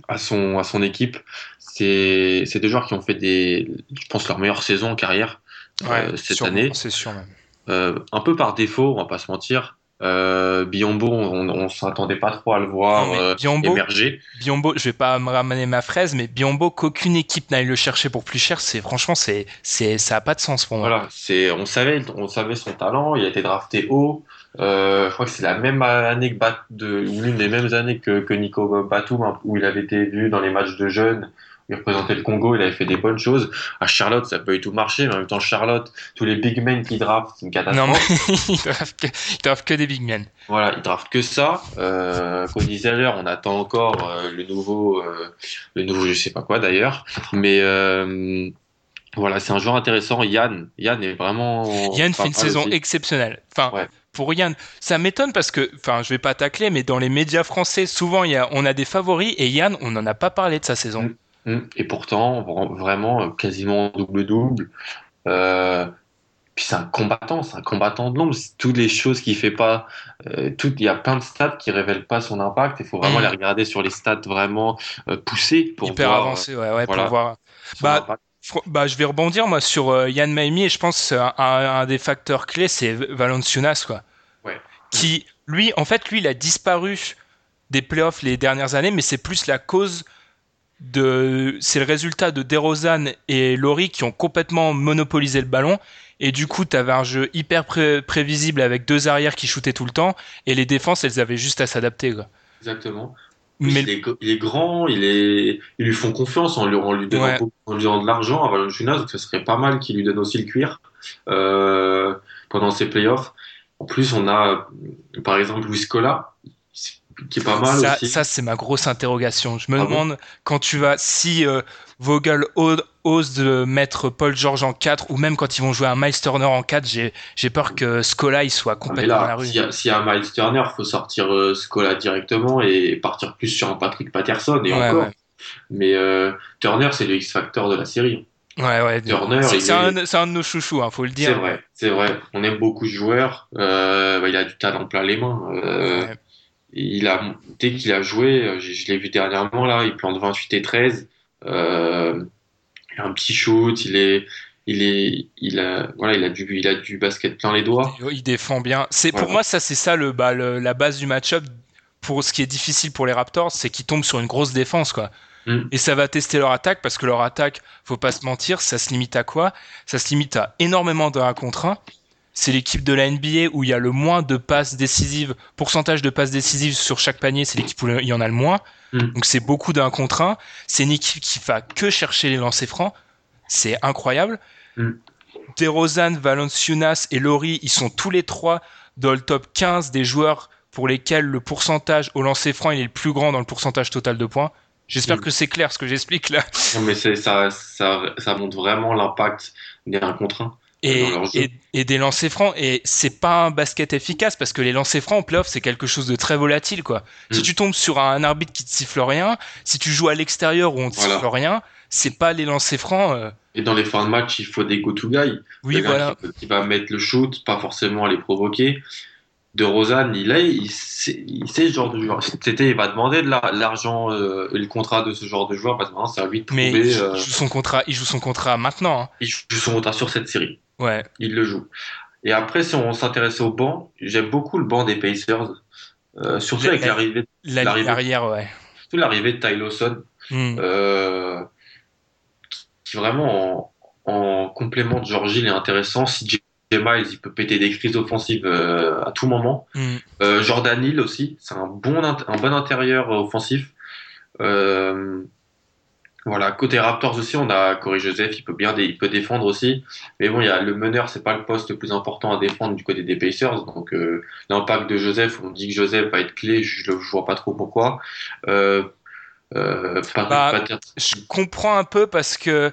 à son à son équipe. C'est c'est des joueurs qui ont fait des, je pense leur meilleure saison en carrière euh, cette sûrement, année. C'est sûr même. Euh, un peu par défaut, on va pas se mentir. Euh, Biombo, on, on s'attendait pas trop à le voir Non, euh, Biombo- émerger. Biombo, je vais pas me ramener ma fraise, mais Biombo, qu'aucune équipe n'aille le chercher pour plus cher, c'est franchement, c'est, c'est, ça a pas de sens pour moi. Voilà, c'est, on savait, on savait son talent. Il a été drafté haut. Euh, je crois que c'est la même année que Bat, de, ou l'une des mêmes années que, que Nico Batum, hein, où il avait été vu dans les matchs de jeunes. Il représentait le Congo, il avait fait des bonnes choses. À Charlotte, ça peut tout marcher, mais en même temps, Charlotte, tous les big men qui draftent, c'est une catastrophe. Non, mais ils doivent que, ils que des big men. Voilà, il draft que ça. Euh, Cody Zeller, on attend encore euh, le nouveau, euh, le nouveau, je sais pas quoi d'ailleurs. Mais euh, voilà, c'est un joueur intéressant. Yann, Yann est vraiment. Yann fait une saison aussi. exceptionnelle. Enfin, Ouais. pour Yann, ça m'étonne parce que, enfin, je vais pas tacler, mais dans les médias français, souvent, y a, on a des favoris et Yann, on n'en a pas parlé de sa saison. Mm. Et pourtant, vra- vraiment, euh, quasiment double-double. Euh, puis c'est un combattant, c'est un combattant de l'ombre. Toutes les choses qu'il fait pas, euh, tout, il y a plein de stats qui révèlent pas son impact. Il faut vraiment Mm. les regarder sur les stats vraiment euh, poussées pour Hyper voir avancé, ouais, ouais, voilà. pour voir. Bah, Bah, je vais rebondir moi sur Yann Maimi et je pense un, un des facteurs clés c'est Valanciunas quoi. Ouais. Qui lui en fait lui il a disparu des playoffs les dernières années mais c'est plus la cause de c'est le résultat de DeRozan et Laurie qui ont complètement monopolisé le ballon et du coup tu avais un jeu hyper pré- prévisible avec deux arrières qui shootaient tout le temps et les défenses elles avaient juste à s'adapter. Exactement. Plus, Mais il, est, il est grand, il est, ils lui font confiance en lui, en lui donnant, Ouais. beaucoup- en lui donnant de l'argent à Valanciunas, donc ce serait pas mal qu'il lui donne aussi le cuir euh, pendant ses playoffs. En plus, on a par exemple Luis Scola, qui est pas mal ça, aussi. ça, c'est ma grosse interrogation. Je me Ah bon demande quand tu vas, si euh, Vogel ose de mettre Paul George en 4 ou même quand ils vont jouer un Miles Turner en 4, j'ai, j'ai peur que Scola il soit Ah, complètement à la rue. s'il y, a- s'il y a un Miles Turner, faut sortir euh, Scola directement et partir plus sur un Patrick Patterson et Ouais, encore. ouais. Mais euh, Turner, c'est le X-Factor de la série. Ouais, ouais. Turner, c'est, il c'est est- un, de nos chouchous, hein, faut le dire. C'est vrai, c'est vrai. On aime beaucoup ce joueur. Euh, bah, il a du talent plein les mains. Euh, Ouais. Il a, dès qu'il a joué, euh, je, je l'ai vu dernièrement là, il plante 28 et 13. Euh, il a un petit shoot, il est, il est, il a, voilà, il a du, il a du basket plein les doigts. Il défend bien. C'est pour moi ça c'est ça le, bah, le- la base du match-up. Pour ce qui est difficile pour les Raptors, c'est qu'ils tombent sur une grosse défense quoi. Mm. Et ça va tester leur attaque parce que leur attaque, faut pas se mentir, ça se limite à quoi? Ça se limite à énormément de 1 contre 1. C'est l'équipe de la NBA où il y a le moins de passes décisives, pourcentage de passes décisives sur chaque panier, c'est l'équipe où il y en a le moins. Mm. Donc c'est beaucoup d'un contre 1. C'est une équipe qui va que chercher les lancers francs. C'est incroyable. Mm. DeRozan, Valanciunas et Laurie, ils sont tous les trois dans le top 15 des joueurs pour lesquels le pourcentage au lancer franc il est le plus grand dans le pourcentage total de points. J'espère Mm. que c'est clair ce que j'explique là. Non, mais ça, ça, ça montre vraiment l'impact des 1 contre 1. Et, des lancers francs. Et c'est pas un basket efficace parce que les lancers francs en playoff, c'est quelque chose de très volatile, quoi. Si Mm. tu tombes sur un arbitre qui te siffle rien, si tu joues à l'extérieur où on te Voilà. siffle rien, c'est pas les lancers francs. euh, Et dans les fins de match, il faut des go-to-guys. Oui, Le gars voilà. Qui, qui va mettre le shoot, pas forcément à les provoquer. De Rosanne, il, est, il, sait, il sait ce genre de joueur. C'était, il va demander de la- l'argent euh, le contrat de ce genre de joueur parce que maintenant, c'est à lui de Mais prouver. il joue, euh, joue son contrat, il joue son contrat maintenant. hein. il joue son contrat sur cette série. Ouais. Il le joue. Et après, si on s'intéresse au banc, j'aime beaucoup le banc des Pacers. Euh, surtout La- avec la- l'arrivée, La arrière, ouais. surtout l'arrivée de Ty Lawson. Hmm. euh, qui- qui vraiment en, en complément de George Hill est intéressant. Si J. Miles, il peut péter des crises offensives euh, à tout moment. Hmm. Jordan Hill aussi, c'est un bon, un bon intérieur offensif. Voilà, côté Raptors aussi, on a Corey Joseph, il peut bien, il peut défendre aussi. Mais bon, il y a le meneur, c'est pas le poste le plus important à défendre du côté des Pacers. Donc euh, l'impact de Joseph, on dit que Joseph va être clé, je, je vois pas trop pourquoi. Euh, euh, Bah, Je comprends un peu parce que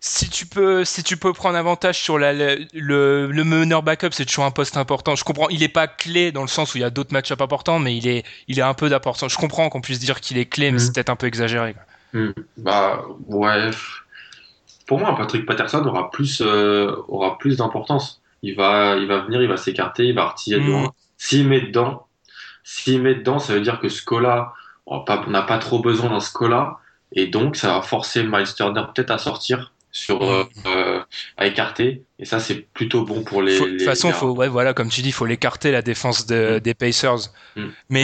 si tu peux, si tu peux prendre avantage sur la, le, le, le meneur backup, c'est toujours un poste important. Je comprends, il est pas clé dans le sens où il y a d'autres match importants, mais il est, il est un peu d'importance. Je comprends qu'on puisse dire qu'il est clé, mais Mhm. c'est peut-être un peu exagéré. quoi. Hmm. Bah ouais. Pour moi, Patrick Patterson aura plus euh, aura plus d'importance. Il va il va venir, il va s'écarter, il va retirer de Hmm. loin. S'il met dedans, s'il met dedans, ça veut dire que Scola, on n'a pas trop besoin d'un Scola, et donc ça va forcer Miles Turner peut-être à sortir sur euh, euh, à écarter, et ça c'est plutôt bon pour les. De toute façon, les- faut, ouais, voilà, comme tu dis, il faut l'écarter la défense de- Mm. des Pacers. Mm. Mais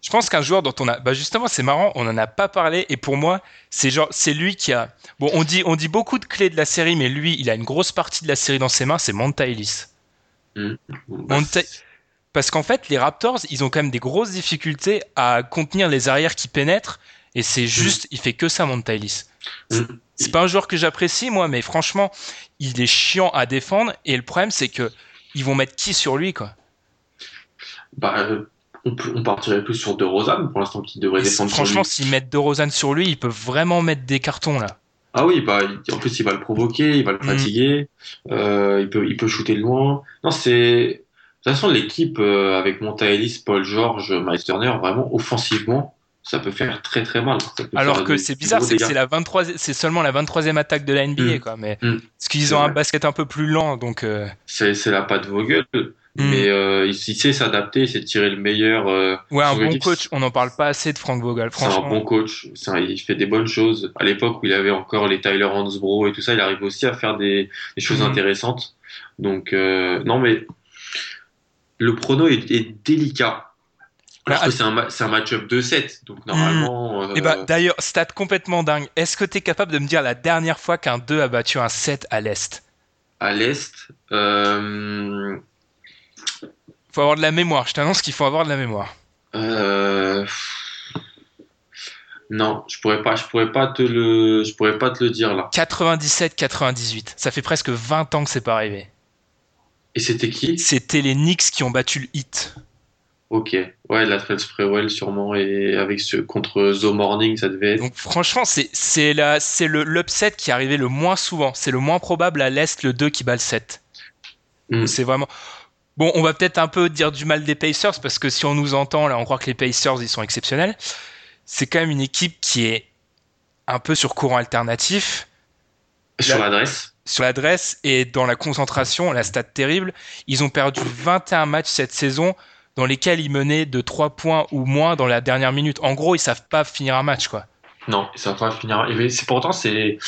je pense qu'un joueur dont on a, bah justement, c'est marrant, on en a pas parlé, et pour moi, c'est genre, c'est lui qui a, bon, on dit, on dit beaucoup de clés de la série, mais lui, il a une grosse partie de la série dans ses mains, c'est Monta Ellis. Bah, Monta- Parce qu'en fait, les Raptors, ils ont quand même des grosses difficultés à contenir les arrières qui pénètrent, et c'est juste, il fait que ça, Monta Ellis. C'est pas un joueur que j'apprécie, moi, mais franchement, il est chiant à défendre, et le problème, c'est que ils vont mettre qui sur lui, quoi? Bah, on, partirait plus sur De Rosanne pour l'instant qui devrait Et descendre. franchement, s'ils mettent De Rozan sur lui, ils peuvent vraiment mettre des cartons, là. Ah oui, bah, en plus, il va le provoquer, il va le Mm. fatiguer, euh, il peut, il peut shooter de loin. Non, c'est. De toute façon, l'équipe euh, avec Monta Ellis, Paul George, Miles Turner, vraiment, offensivement, ça peut faire très très mal. Alors que c'est bizarre, c'est que c'est la 23, c'est seulement la 23e attaque de la NBA, Mm. quoi. Mais Mm. parce qu'ils ont un basket un peu plus lent, donc. euh, C'est la patte Vogel, Mm. mais euh, il, il sait s'adapter, il sait tirer le meilleur. euh, Ouais, un bon coach. On n'en parle pas assez de Frank Vogel, C'est un bon coach. Un- il fait des bonnes choses. À l'époque où il avait encore les Tyler Hansbrough et tout ça, il arrive aussi à faire des, des choses intéressantes. Donc, non, mais le prono est, est délicat. Bah, que c'est un, ma- un match-up 2-7. Donc, normalement. euh, Et bah, d'ailleurs, stat complètement dingue. Est-ce que tu es capable de me dire la dernière fois qu'un 2 a battu un 7 à l'Est? À l'Est, euh, Faut avoir de la mémoire. Je t'annonce qu'il faut avoir de la mémoire. euh, non, je pourrais pas, je pourrais pas te le, je pourrais pas te le dire là. 97-98. Ça fait presque 20 ans que c'est pas arrivé. Et c'était qui? C'était les Knicks qui ont battu le Heat. Ok, ouais, la Trade Sprewell sûrement et avec ce contre The Morning, ça devait être. Donc franchement, c'est c'est la c'est le l'upset qui est arrivé le moins souvent. C'est le moins probable à l'est le 2 qui bat le 7. Mm. C'est vraiment Bon, on va peut-être un peu dire du mal des Pacers parce que si on nous entend là, on croit que les Pacers ils sont exceptionnels. C'est quand même une équipe qui est un peu sur courant alternatif Sur La- l'adresse. sur l'adresse et dans la concentration, la stat terrible. Ils ont perdu 21 matchs cette saison dans lesquels ils menaient de 3 points ou moins dans la dernière minute. En gros, ils savent pas finir un match quoi. Non, ça va pas finir. Et pourtant c'est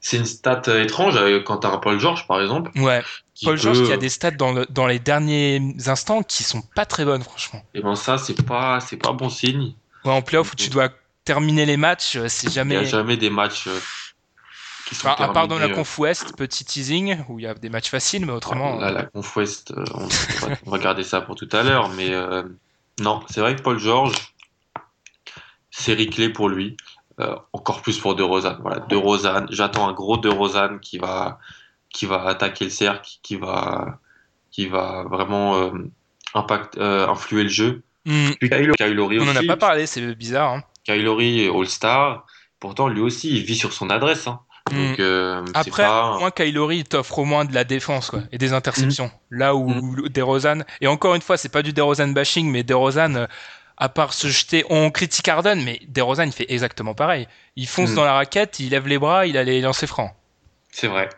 c'est une stat euh, étrange euh, quand t'as un Paul George par exemple. Ouais. Paul peut- George qui a des stats dans, le- dans les derniers instants qui sont pas très bonnes, franchement. Et ben ça c'est pas c'est pas bon signe. Ouais, en playoff où tu dois terminer les matchs, euh, c'est Il y jamais. a jamais des matchs qui sont Enfin, à part dans la euh, conf Ouest, petit teasing, où il y a des matchs faciles, mais autrement. Là, la conf Ouest, euh, on, va, on va garder ça pour tout à l'heure, mais euh, non, c'est vrai que Paul George, série clé pour lui, euh, encore plus pour De Rozan. Voilà, De Rozan, j'attends un gros De Rozan qui va, qui va attaquer le cercle, qui, va, qui va vraiment euh, impact, influer le jeu. Puis Kyle, Kyle Lowry on en a pas parlé, c'est bizarre. Hein. Est All-Star, pourtant lui aussi il vit sur son adresse. Hein. Donc, euh, Après, pas... au moins Kylori t'offre au moins de la défense quoi, et des interceptions. Mm. Là où DeRozan, et encore une fois, c'est pas du DeRozan bashing, mais DeRozan, euh, à part se jeter, on critique Harden, mais DeRozan il fait exactement pareil. Il fonce Mm. dans la raquette, il lève les bras, il a les lancers francs. C'est vrai,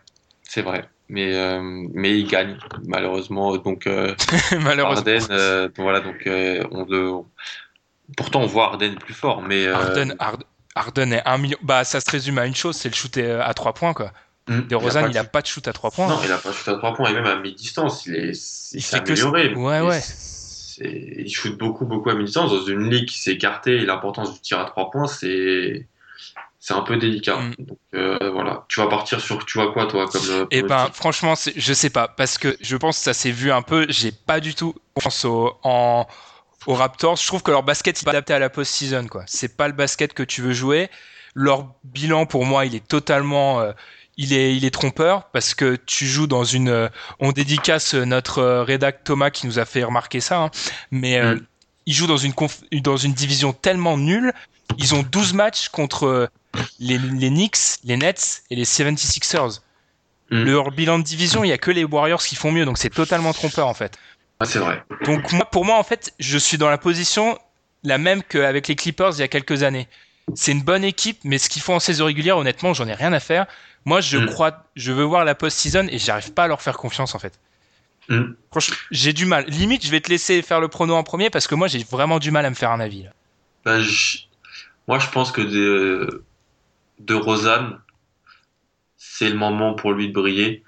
c'est vrai. Mais, euh, mais il gagne, malheureusement. Donc, euh, Malheureusement. Harden, voilà, donc, on le... Pourtant, on voit Harden plus fort, mais. Harden, Harden est un million. Bah, ça se résume à une chose, c'est le shoot euh, à 3 points quoi. hmm, DeRozan, pas il a de- pas de shoot à 3 points. Non, il a pas shoot à 3 points, et même à mi-distance, il est, il Il fait amélioré. Ouais, ouais. Il shoot beaucoup, beaucoup à mi-distance. Dans une ligue qui s'est écartée, et l'importance du tir à 3 points, c'est. C'est un peu délicat. Mm. Donc euh, voilà. Tu vas partir sur. Tu vois quoi, toi, comme. euh, Et ben, franchement, je sais pas, parce que je pense que ça s'est vu un peu. J'ai pas du tout confiance au, en, aux Raptors. Je trouve que leur basket, il est pas adapté à la post-season, quoi. C'est pas le basket que tu veux jouer. Leur bilan, pour moi, il est totalement, euh, il est, il est trompeur parce que tu joues dans une, euh, on dédicace notre euh, rédac Thomas qui nous a fait remarquer ça, hein. mais euh, Mm. ils jouent dans une conf- dans une division tellement nulle. Ils ont 12 matchs contre les, les Knicks, les Nets et les 76ers. Mm. Leur bilan de division, il y a que les Warriors qui font mieux, donc c'est totalement trompeur en fait. Ah, c'est vrai. Donc moi, pour moi, en fait, je suis dans la position la même qu'avec les Clippers il y a quelques années. C'est une bonne équipe, mais ce qu'ils font en saison régulière, honnêtement, j'en ai rien à faire. Moi, je Mm. crois, je veux voir la post-season et j'arrive pas à leur faire confiance en fait. Mm. Franchement, j'ai du mal. Limite, je vais te laisser faire le prono en premier parce que moi, j'ai vraiment du mal à me faire un avis. là. Ben, je- Moi, je pense que de, de Rosanne, c'est le moment pour lui de briller.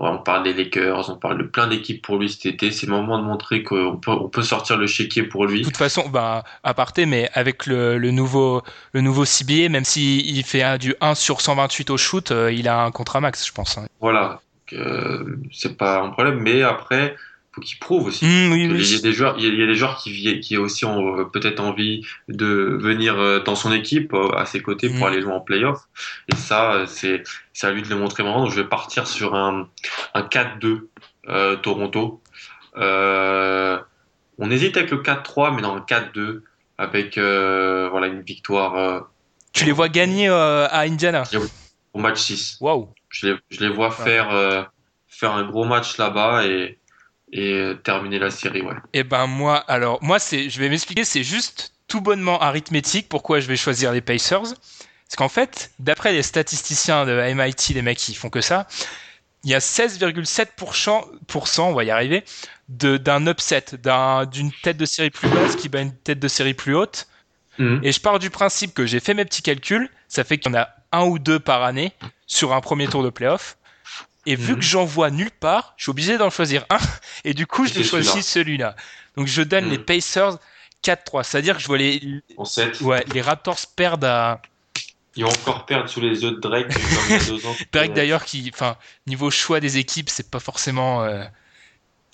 On parle des Lakers, on parle de plein d'équipes pour lui cet été. C'est le moment de montrer qu'on peut, on peut sortir le chéquier pour lui. De toute façon, bah, à parté, mais avec le, le nouveau, le nouveau CBA, même s'il fait un- du 1 sur 128 au shoot, euh, il a un contrat max, je pense. hein. Voilà. Donc, euh, c'est pas un problème. Mais après, faut qu'il prouve aussi. Mm, oui, Il y a oui. des joueurs, il y a, des joueurs qui, qui aussi ont euh, peut-être envie de venir euh, dans son équipe, euh, à ses côtés, pour Mhm. aller jouer en playoff. Et ça, c'est, à lui de le montrer maintenant. Donc, je vais partir sur un, un 4-2 euh, Toronto. Euh, on hésite avec le 4-3, mais dans un 4-2 avec euh, voilà une victoire Tu les vois gagner à Indiana? au match 6. Waouh. Je les, je les vois faire faire un gros match là-bas et et euh, terminer la série, ouais. Et ben moi, alors moi c'est, je vais m'expliquer, c'est juste tout bonnement arithmétique pourquoi je vais choisir les Pacers. Parce qu'en fait, d'après les statisticiens de MIT, les mecs qui font que ça, il y a 16,7%, pour cent, on va y arriver, de, d'un upset, d'un, d'une tête de série plus basse qui bat une tête de série plus haute. Mhm. Et je pars du principe que j'ai fait mes petits calculs, ça fait qu'il y en a un ou deux par année sur un premier tour de playoff. Et vu Mhm. que j'en vois nulle part, je suis obligé d'en choisir un. Et du coup, je C'est l'ai choisi celui-là. Donc je donne Mhm. les Pacers 4-3. C'est-à-dire que je vois les, En 7. ouais, les Raptors perdre à. Ils vont encore perdre sous les yeux de Drake comme il y a deux ans. Drake d'ailleurs, qui, enfin, niveau choix des équipes, c'est pas forcément. euh,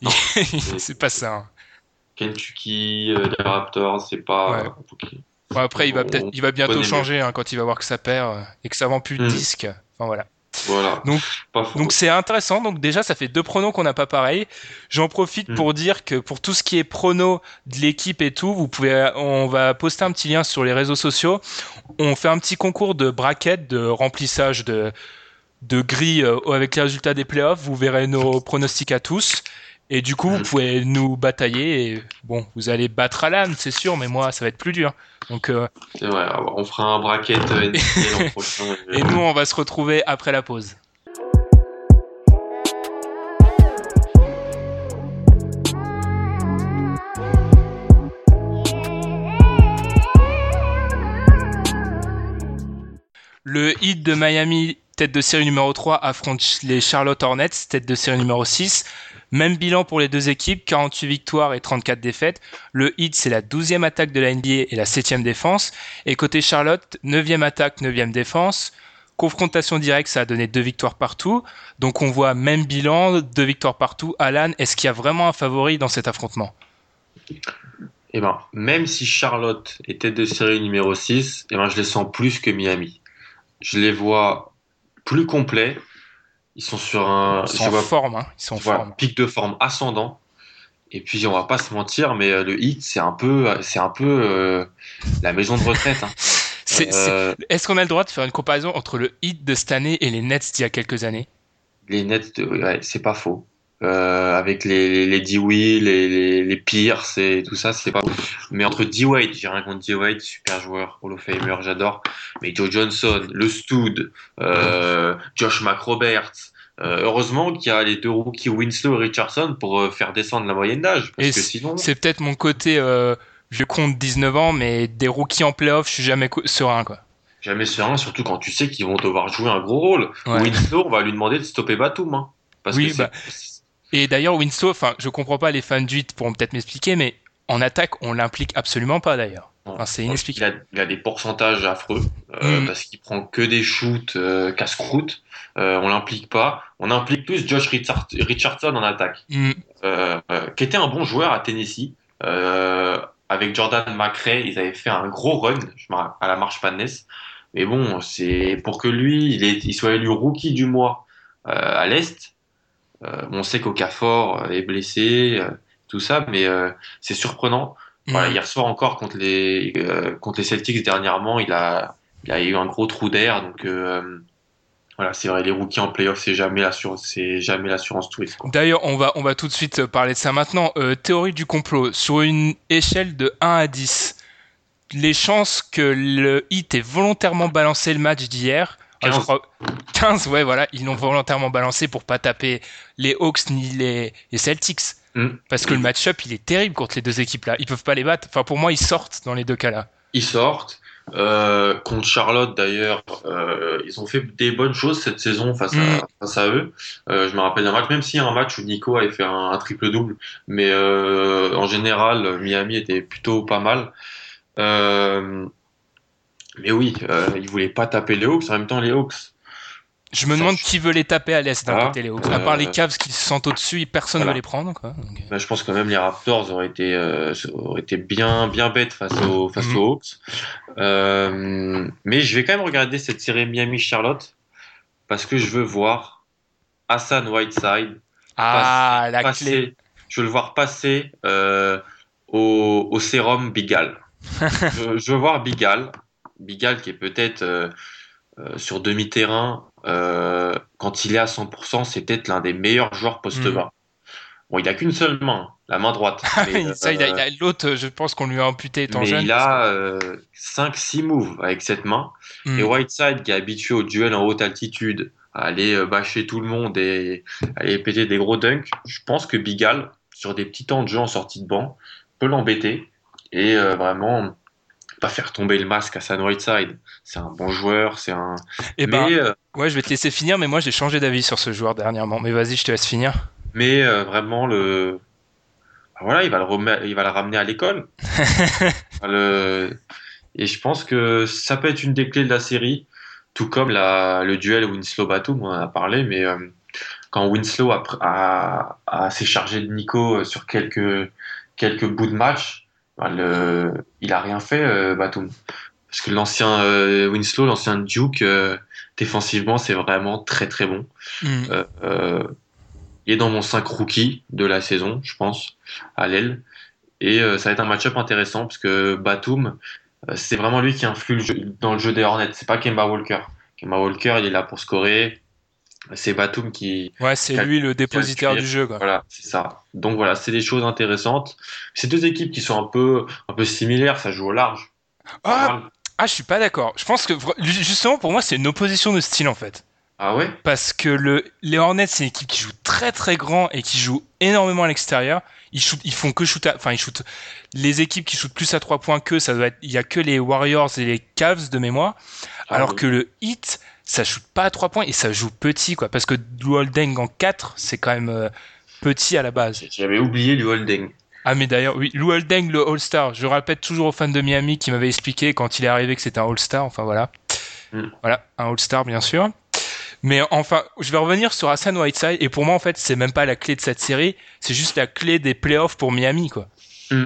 c'est pas ça. hein. Kentucky, euh, les Raptors, c'est pas. Ouais. Ok. Bon, après, il va peut-être, il va bientôt changer hein, quand il va voir que ça perd euh, et que ça vend plus de Mhm. disques. Enfin voilà. Voilà. Donc-. Donc c'est intéressant. Donc déjà, ça fait deux pronos qu'on n'a pas pareil. J'en profite Mm. pour dire que pour tout ce qui est pronos de l'équipe et tout, vous pouvez, on va poster un petit lien sur les réseaux sociaux. On fait un petit concours de bracket, de remplissage de de grilles euh, avec les résultats des playoffs. Vous verrez nos pronostics à tous. Et du coup, vous pouvez nous batailler. Et bon, vous allez battre Alan, c'est sûr, mais moi, ça va être plus dur. Donc, euh, C'est vrai. alors, On fera un bracket euh, l'an prochain. et nous, on va se retrouver après la pause. Le Heat de Miami, tête de série numéro 3, affronte les Charlotte Hornets, tête de série numéro 6. Même bilan pour les deux équipes, 48 victoires et 34 défaites. Le Heat, c'est la 12e attaque de la NBA et la 7e défense. Et côté Charlotte, 9e attaque, 9e défense. Confrontation directe, ça a donné deux victoires partout. Donc on voit même bilan, deux victoires partout. Alan, est-ce qu'il y a vraiment un favori dans cet affrontement? Et ben, même si Charlotte était de série numéro 6, et ben, je les sens plus que Miami. Je les vois plus complets. Ils sont sur un Ils sont en vois- forme, hein. Ils sont en voilà, forme. pic de forme ascendant. Et puis on va pas se mentir, mais euh, le hit c'est un peu, c'est un peu euh, la maison de retraite. hein. Euh, Est-ce qu'on a le droit de faire une comparaison entre le Heat de cette année et les Nets d'il y a quelques années? Les Nets, de- ouais, c'est pas faux. Euh, avec les, les, Dewey, les, les, les Pierce et tout ça, c'est pas. Mais entre D-Wade, j'ai rien contre D-Wade, super joueur, Hall of Famer, j'adore. Mais Joe Johnson, le Stud, euh, Josh McRoberts. Euh, heureusement qu'il y a les deux rookies Winslow et Richardson pour faire descendre la moyenne d'âge. Parce Et que sinon, C'est peut-être mon côté, je compte 19 ans, mais des rookies en playoff, je suis jamais serein, quoi. jamais serein, surtout quand tu sais qu'ils vont devoir jouer un gros rôle. Ouais. Winslow, on va lui demander de stopper Batum. Hein, parce Oui, que bah, Et d'ailleurs, Winslow, enfin, je comprends pas, les fans du Heat pourront peut-être m'expliquer, mais en attaque, on l'implique absolument pas, d'ailleurs. Enfin, c'est Il inexplicable. a, il a des pourcentages affreux euh, Mm. parce qu'il prend que des shoots euh, casse-croûte. Euh, on l'implique pas. On implique plus Josh Richard- Richardson en attaque, Hmm. euh, euh, qui était un bon joueur à Tennessee. Avec Jordan McRae, ils avaient fait un gros run à la March Madness. Mais bon, c'est pour que lui, il, est, il soit élu rookie du mois à l'Est. Euh, on sait qu'Okafor est blessé, euh, tout ça, mais euh, c'est surprenant. Voilà, Hmm. hier soir encore contre les euh, contre les Celtics dernièrement, il a il a eu un gros trou d'air. Donc euh, voilà, c'est vrai, les rookies en playoff, c'est jamais l'assurance, c'est jamais l'assurance quoi. D'ailleurs, on va, on va tout de suite euh, parler de ça maintenant. Euh, théorie du complot. Sur une échelle de 1 à 10, les chances que le Heat ait volontairement balancé le match d'hier, 15. crois- 15, ouais, voilà, ils l'ont volontairement balancé pour pas taper les Hawks ni les, les Celtics. Hmm. Parce que le match-up, il est terrible contre les deux équipes-là. Ils peuvent pas les battre. Enfin, pour moi, ils sortent dans les deux cas-là. Ils sortent. Euh, contre Charlotte d'ailleurs, euh, ils ont fait des bonnes choses cette saison face à, Mm. face à eux. Euh, je me rappelle d'un match, même s'il y a un match où Nico avait fait un, un triple-double, mais euh, en général, Miami était plutôt pas mal. Euh, mais oui, euh, ils voulaient pas taper les Hawks. En même temps, les Hawks, Je me demande qui veut les taper à l'Est d'un Ah, côté, les Hawks. À part euh, les Cavs qui se sentent au-dessus, personne ne voilà. veut les prendre. Quoi. Donc, euh, bah, je pense quand même les Raptors auraient été, euh, auraient été bien, bien bêtes face aux, face Mhm. aux Hawks. Euh, mais je vais quand même regarder cette série Miami-Charlotte parce que je veux voir Hassan Whiteside Ah, passer- la passer- clé. Je veux le voir passer euh, au, au sérum Bigal. je, je veux voir Bigal. Bigal qui est peut-être euh, euh, sur demi-terrain, euh, quand il est à 100%, c'est peut-être l'un des meilleurs joueurs poste bas. Bon, il a qu'une seule main, la main droite. mais, Ça, il a- il a- L'autre, je pense qu'on lui a amputé étant mais jeune. il a 5-6 moves avec cette main. Hmm. Et Whiteside, qui est habitué au duel en haute altitude, à aller bâcher tout le monde et aller péter des gros dunks, je pense que Bigal, sur des petits temps de jeu en sortie de banc, peut l'embêter et euh, vraiment pas faire tomber le masque à San Whiteside. C'est un bon joueur, c'est un. Eh ben, mais, euh, ouais, je vais te laisser finir, mais moi, j'ai changé d'avis sur ce joueur dernièrement. Mais vas-y, je te laisse finir. mais euh, vraiment le. bah Voilà, il va le, il va le ramener à l'école. Le- Et je pense que ça peut être une des clés de la série, tout comme la... le duel Winslow-Batum, on en a parlé, mais euh, quand Winslow a, a... a s'est chargé de Nico sur quelques, quelques bouts de match, bah, le... il a rien fait, euh, Batum. Parce que l'ancien euh, Winslow, l'ancien Duke, euh, défensivement, c'est vraiment très très bon. Euh, il est dans mon 5 rookie de la saison, je pense, à l'aile. Et euh, ça va être un match-up intéressant parce que Batum, euh, c'est vraiment lui qui influe le jeu- dans le jeu des Hornets. C'est pas Kemba Walker. Kemba Walker, il est là pour scorer. C'est Batum qui. Ouais, c'est lui le dépositaire du jeu. Quoi. Voilà, c'est ça. Donc voilà, c'est des choses intéressantes. C'est deux équipes qui sont un peu, un peu similaires. Ça joue au large. Ah, ah, je suis pas d'accord. Je pense que justement, pour moi, c'est une opposition de style en fait. Ah ouais? Parce que le, les Hornets, c'est une équipe qui joue très très grand et qui joue énormément à l'extérieur. Ils, shootent, ils font que shoot à- enfin ils shootent les équipes qui shootent plus à trois points que ça doit être, il y a que les Warriors et les Cavs de mémoire. Ah alors oui. que le Heat, ça shoot pas à trois points et ça joue petit quoi. Parce que Lou Holding en 4, c'est quand même euh, petit à la base. J'avais oublié du holding. Ah mais d'ailleurs, oui, Lou Holding, le All-Star. Je répète toujours aux fans de Miami qui m'avaient expliqué quand il est arrivé que c'était un All-Star. Enfin voilà. Mm. Voilà, un All-Star bien sûr. Mais enfin, je vais revenir sur Hassan Whiteside. Et pour moi, en fait, c'est même pas la clé de cette série. C'est juste la clé des playoffs pour Miami, quoi. Mm.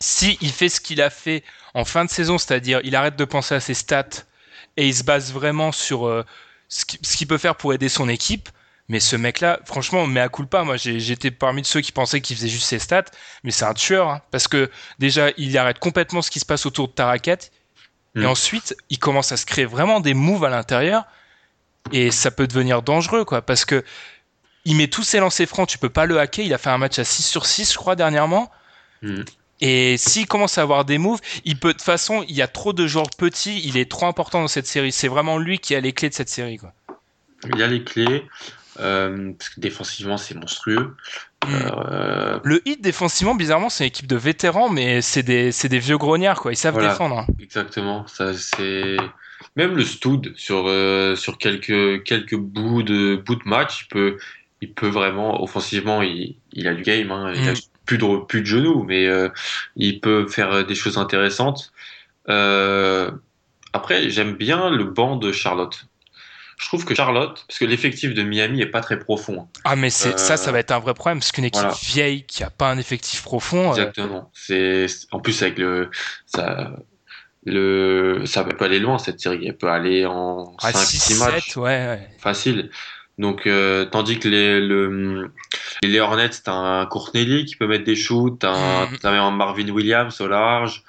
Si il fait ce qu'il a fait en fin de saison, c'est-à-dire il arrête de penser à ses stats et il se base vraiment sur euh, ce qui- ce qu'il peut faire pour aider son équipe. Mais ce mec-là, franchement, mais à culpa, moi j'ai- j'étais parmi ceux qui pensaient qu'il faisait juste ses stats, mais c'est un tueur, hein, parce que déjà il arrête complètement ce qui se passe autour de ta raquette, et Mm. ensuite il commence à se créer vraiment des moves à l'intérieur, et ça peut devenir dangereux, quoi, parce que il met tous ses lancers francs, tu peux pas le hacker, il a fait un match à 6 sur 6, je crois, dernièrement, Mm. Et s'il commence à avoir des moves, il peut, de toute façon, il y a trop de joueurs petits, il est trop important dans cette série, c'est vraiment lui qui a les clés de cette série, quoi. Il a les clés. euh, parce que défensivement, c'est monstrueux. Mm. Euh, Le hit défensivement, bizarrement, c'est une équipe de vétérans, mais c'est des, des vieux grognards, quoi. Ils savent Voilà. défendre. hein. Exactement, ça c'est même le stud sur euh, sur quelques quelques bouts de bouts de match, il peut il peut vraiment offensivement il, il a du game, hein, il a Mm. Plus de plus de genoux, mais euh, il peut faire des choses intéressantes. Euh, après, j'aime bien le banc de Charlotte. Je trouve que Charlotte, parce que l'effectif de Miami est pas très profond. Ah, mais c'est, Euh, ça, ça va être un vrai problème, parce qu'une équipe voilà. vieille qui a pas un effectif profond. euh, Exactement. C'est en plus avec le ça le ça peut aller loin cette série. Elle peut aller en à 5 6, 6 matchs 7, ouais, ouais. facile. Donc euh, tandis que les le les Hornets t'as un Courtney Lee qui peut mettre des shoots, t'as un, Mhm. t'as un Marvin Williams au large.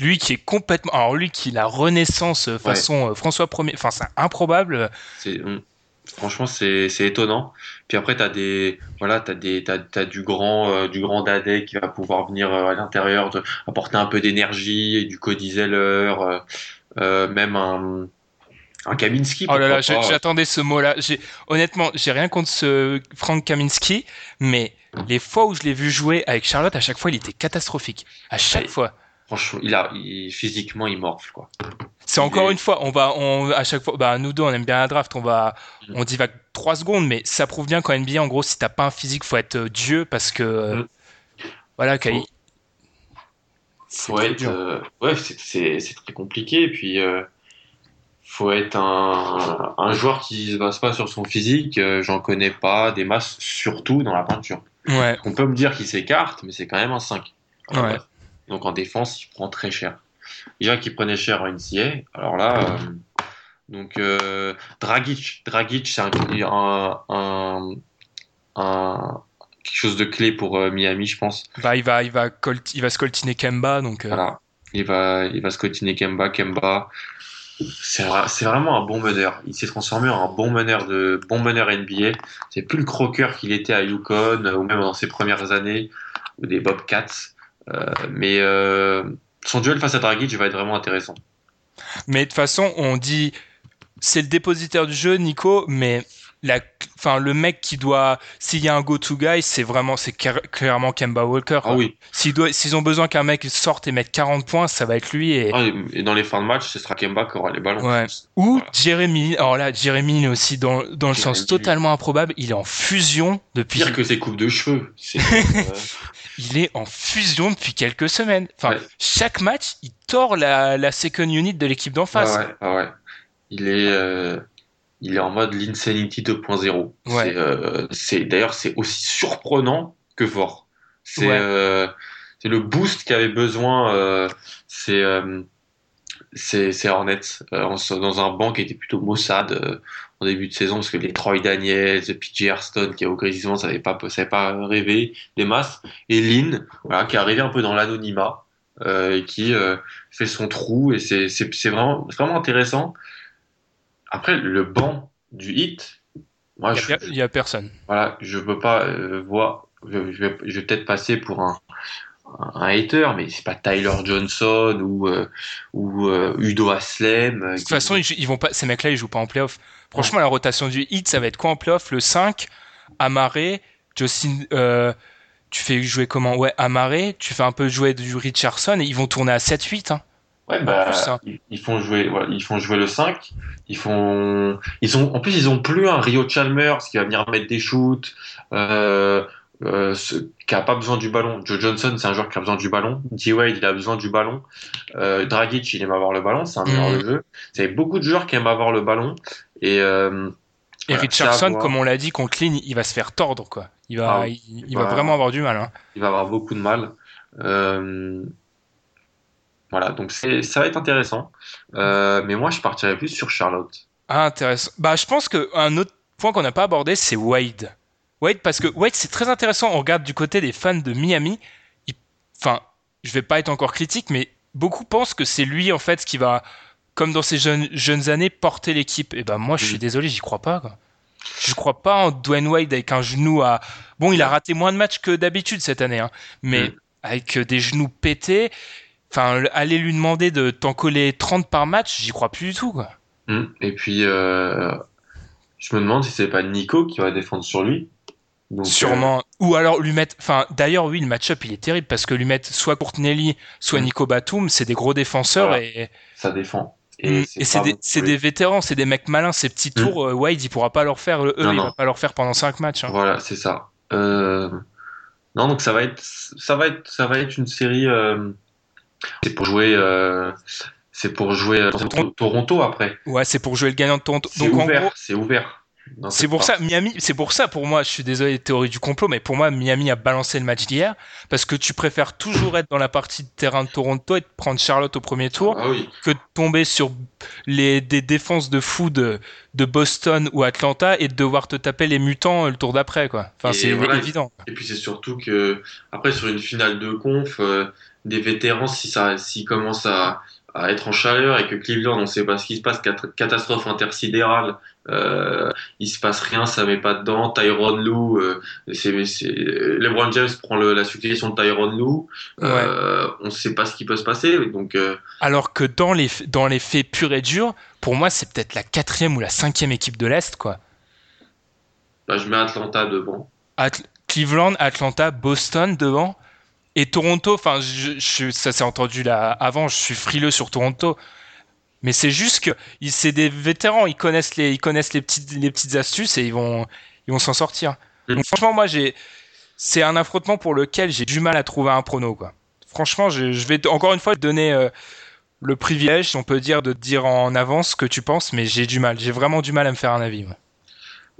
Lui qui est complètement. Alors, lui qui est la renaissance euh, façon euh, François 1er. Enfin, c'est improbable. Franchement, c'est, étonnant. Puis après, t'as des, voilà, t'as des, t'as du grand, euh, du grand Dadé qui va pouvoir venir euh, à l'intérieur, te- apporter un peu d'énergie, du Cody Zeller, euh, même un, un Kaminski. Oh là là, j'attendais ce mot-là. Honnêtement, j'ai rien contre ce Frank Kaminski, mais les fois où je l'ai vu jouer avec Charlotte, à chaque fois, il était catastrophique. À chaque Ouais. fois. Franchement, il a, il- physiquement, il morfle, quoi. C'est encore une fois, on va, on, à chaque fois, bah, nous deux, on aime bien la draft, on va, Mm. on divague trois secondes, mais ça prouve bien qu'en NBA, en gros, si t'as pas un physique, faut être euh, Dieu parce que, euh, Mm. voilà, Kali. Faut- être, euh, ouais, c'est, très compliqué. Et puis, euh, faut être un, un joueur qui se base pas sur son physique. euh, j'en connais pas des masses, surtout dans la peinture. Ouais, On peut me dire qu'il s'écarte, mais c'est quand même un 5. Ouais. Donc en défense, il prend très cher. Déjà qu'il prenait cher en NCA, alors là, euh, donc euh, Dragic, Dragic, c'est un, un, un, un- quelque chose de clé pour euh, Miami, je pense. bah, il va, il va, il va se coltiner Kemba, donc, Voilà. Il va, il va scotiner Kemba. Kemba, c'est vra- c'est vraiment un bon meneur. Il s'est transformé en un bon meneur de bon meneur NBA. C'est plus le croqueur qu'il était à Yukon euh, ou même dans ses premières années ou des Bobcats. Euh, mais euh, son duel face à Dragic va être vraiment intéressant. Mais de toute façon, on dit c'est le dépositaire du jeu, Nico, mais la, enfin, le mec qui doit, s'il y a un go-to guy, c'est vraiment, c'est clair- clairement Kemba Walker. Ah oui. S'ils ont besoin qu'un mec sorte et mette 40 points, ça va être lui et, Ah, et dans les fins de match, ce sera Kemba qui aura les ballons. Ouais. ou Voilà. Jeremy. Alors là, Jeremy il est aussi dans, dans le sens totalement improbable. Il est en fusion depuis, Pire que ses coupes de cheveux. Euh, il est en fusion depuis quelques semaines. Enfin, Ouais. chaque match, il tord la, la second unit de l'équipe d'en face. Ah ouais, ah ouais. Il est, euh, il est en mode l'Insanity 2.0. Ouais. C'est, euh, c'est, d'ailleurs, c'est aussi surprenant que fort. C'est, Ouais. euh, c'est le boost qu'avait besoin, euh, c'est, Hornets, en- dans un banc qui était plutôt maussade, en début de saison, parce que les Troy Daniels, PJ Hairston, qui au Grizzlies, ça n'avait pas, ça avait pas rêvé des masses, et Lynn, voilà, qui est arrivé un peu dans l'anonymat, et qui, fait son trou, et c'est, vraiment, c'est vraiment intéressant. Après, le banc du hit, moi, Il je, y a, il y a personne. voilà, je peux pas euh, voir. Je, je vais, je vais peut-être passer pour un, un hater, mais c'est pas Tyler Johnson ou euh, ou euh, Udo Aslem. De toute façon, ils, vont pas, ces mecs-là, ils jouent pas en playoff. Franchement, la rotation du hit, ça va être quoi en playoff? Le 5, Amaré, Justin, tu fais jouer comment? Ouais, Amaré, tu fais un peu jouer du Richardson et ils vont tourner à 7-8. Hein. Ouais, bah, plus, hein. ils, font jouer, voilà, ils font jouer le 5. Ils font, ils ont, en plus, ils ont plus un Rio Chalmers qui va venir mettre des shoots. Euh, euh, ce- qui a pas besoin du ballon. Joe Johnson, c'est un joueur qui a besoin du ballon. D. Wade, il a besoin du ballon. Euh, Dragic, il aime avoir le ballon. C'est un meilleur Mhm. de jeu. C'est beaucoup de joueurs qui aiment avoir le ballon. Et, euh, Voilà, Richardson, comme on l'a dit, contre Lynn, il va se faire tordre, quoi. Il va, Ah il, il Il va va- vraiment avoir du mal. Hein. il va avoir beaucoup de mal. Euh, voilà, donc ça va être intéressant. Euh, mais moi, je partirais plus sur Charlotte. Ah, intéressant. Bah, je pense que un autre point qu'on n'a pas abordé, c'est Wade. Wade, parce que Wade, c'est très intéressant. On regarde du côté des fans de Miami. Il- Enfin, je vais pas être encore critique, mais beaucoup pensent que c'est lui, en fait, qui va, comme dans ses jeunes, jeunes années, porter l'équipe. Et ben, moi, je suis désolé, j'y crois pas, quoi. Je crois pas en Dwayne Wade avec un genou à. Bon, il a raté moins de matchs que d'habitude cette année, hein, mais avec des genoux pétés. Enfin, aller lui demander de t'en coller 30 par match, j'y crois plus du tout, quoi. Hum, Et puis, euh, je me demande si c'est pas Nico qui va défendre sur lui. Donc, euh, Sûrement. Ou alors lui mettre. Enfin, d'ailleurs, oui, le match-up il est terrible parce que lui mettre soit Courtnelli, soit Mm. Nico Batum, c'est des gros défenseurs Voilà. et, ça défend. et, c'est c'est des, vétérans, c'est des mecs malins. Ces petits tours, euh, Wade il pourra pas leur faire. Eux, Non, il non. va pas leur faire pendant 5 matchs. hein. Voilà, c'est ça. Euh, Non, donc ça va être, ça va être, ça va être une série. C'est pour jouer. euh, C'est pour jouer euh, Toronto, Toronto après. Ouais, c'est pour jouer le gagnant de Toronto. En ouvert. gros, C'est ouvert. c'est pour ça. Miami. C'est pour ça pour moi. Je suis désolé des théories du complot, mais pour moi Miami a balancé le match d'hier parce que tu préfères toujours être dans la partie de terrain de Toronto et de prendre Charlotte au premier tour. Ah oui. que de tomber sur les, des défenses de fou de, de Boston ou Atlanta et de devoir te taper les mutants euh, le tour d'après, quoi. Enfin, c'est voilà. évident. Et puis c'est surtout que après sur une finale de conf, euh, des vétérans, si ça, s'ils commencent à, à être en chaleur et que Cleveland, on sait pas ce qui se passe, cat- catastrophe intersidérale, euh, il se passe rien, ça met pas dedans. Tyron Lou, euh, c'est, c'est, LeBron James prend le- la succession de Tyron Lou, euh, on sait pas ce qui peut se passer, donc euh, Alors que dans les, dans les faits purs et durs, pour moi, c'est peut-être la quatrième ou la cinquième équipe de l'Est, quoi. là, je mets Atlanta devant. At- Cleveland, Atlanta, Boston devant. Et Toronto, enfin, je, je- ça s'est entendu là avant, je suis frileux sur Toronto. Mais c'est juste que c'est des vétérans, ils connaissent les, ils connaissent les petites, les petites astuces et ils vont, ils vont s'en sortir. Mm. Donc franchement, moi, j'ai, c'est un affrontement pour lequel j'ai du mal à trouver un prono, quoi. Franchement, je, je vais encore une fois te donner euh, le privilège, si on peut dire, de te dire en avance ce que tu penses, mais j'ai du mal, j'ai vraiment du mal à me faire un avis. moi.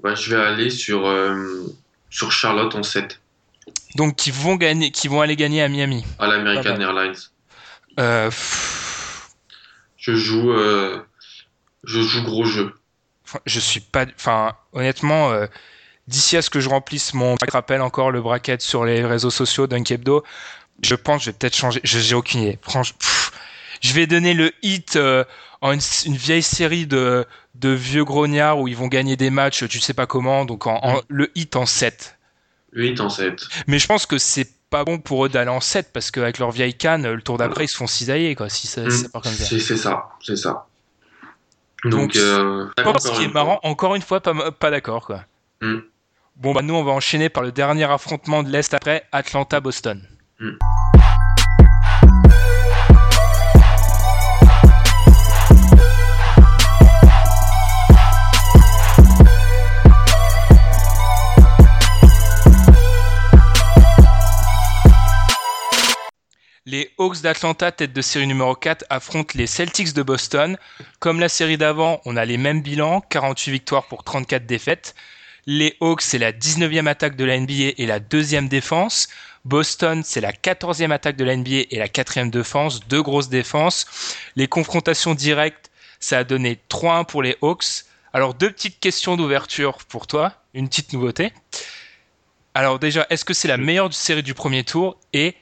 Ouais, je vais aller sur, euh, sur Charlotte en 7, Donc, qui vont gagner, qui vont aller gagner à Miami. à l'American. Airlines. Euh, Je joue, euh, je joue gros jeu. Je suis pas. Enfin, honnêtement, euh, d'ici à ce que je remplisse mon. Je rappelle encore le bracket sur les réseaux sociaux d'Unkebdo. Je pense que je vais peut-être changer. Je- J'ai aucune idée. Franchement, je vais donner le hit en une, une vieille série de, de vieux grognards où ils vont gagner des matchs, tu sais pas comment. Donc, en, en- le hit en 7. 8 en 7. Mais je pense que c'est pas bon pour eux d'aller en 7 parce qu'avec leur vieille canne, le tour d'après, ils se font cisailler, quoi, si ça, si ça part comme ça. C'est ça, c'est ça. Donc, Donc, euh, Je pense ce qui est marrant, encore une fois, pas, pas d'accord, quoi. Hmm. Bon, bah, nous, on va enchaîner par le dernier affrontement de l'Est après, Atlanta-Boston. Hmm. Les Hawks d'Atlanta, tête de série numéro 4, affrontent les Celtics de Boston. Comme la série d'avant, on a les mêmes bilans, 48 victoires pour 34 défaites. Les Hawks, c'est la 19e attaque de la NBA et la deuxième défense. Boston, c'est la 14e attaque de la NBA et la quatrième défense, deux grosses défenses. Les confrontations directes, ça a donné 3-1 pour les Hawks. Alors, deux petites questions d'ouverture pour toi, une petite nouveauté. Alors déjà, est-ce que c'est la meilleure série du premier tour Et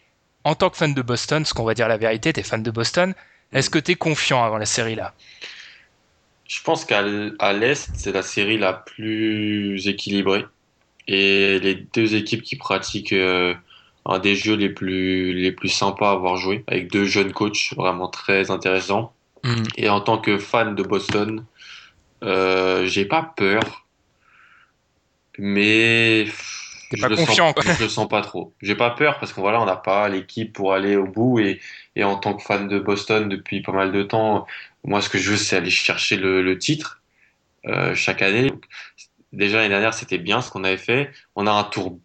en tant que fan de Boston, ce qu'on va dire la vérité, t'es fan de Boston, est-ce que t'es confiant avant la série là? Je pense qu'à l'Est, c'est la série la plus équilibrée. Et les deux équipes qui pratiquent euh, un des jeux les plus, les plus sympas à avoir joué, avec deux jeunes coachs vraiment très intéressants. Hmm. Et en tant que fan de Boston, euh, j'ai pas peur, mais T'es je pas le confiant, sens, quoi. je le sens pas trop. J'ai pas peur parce qu'on voilà, on n'a pas l'équipe pour aller au bout et, et en tant que fan de Boston depuis pas mal de temps, moi ce que je veux c'est aller chercher le, le titre euh, chaque année. Déjà l'année dernière c'était bien ce qu'on avait fait. On a un tour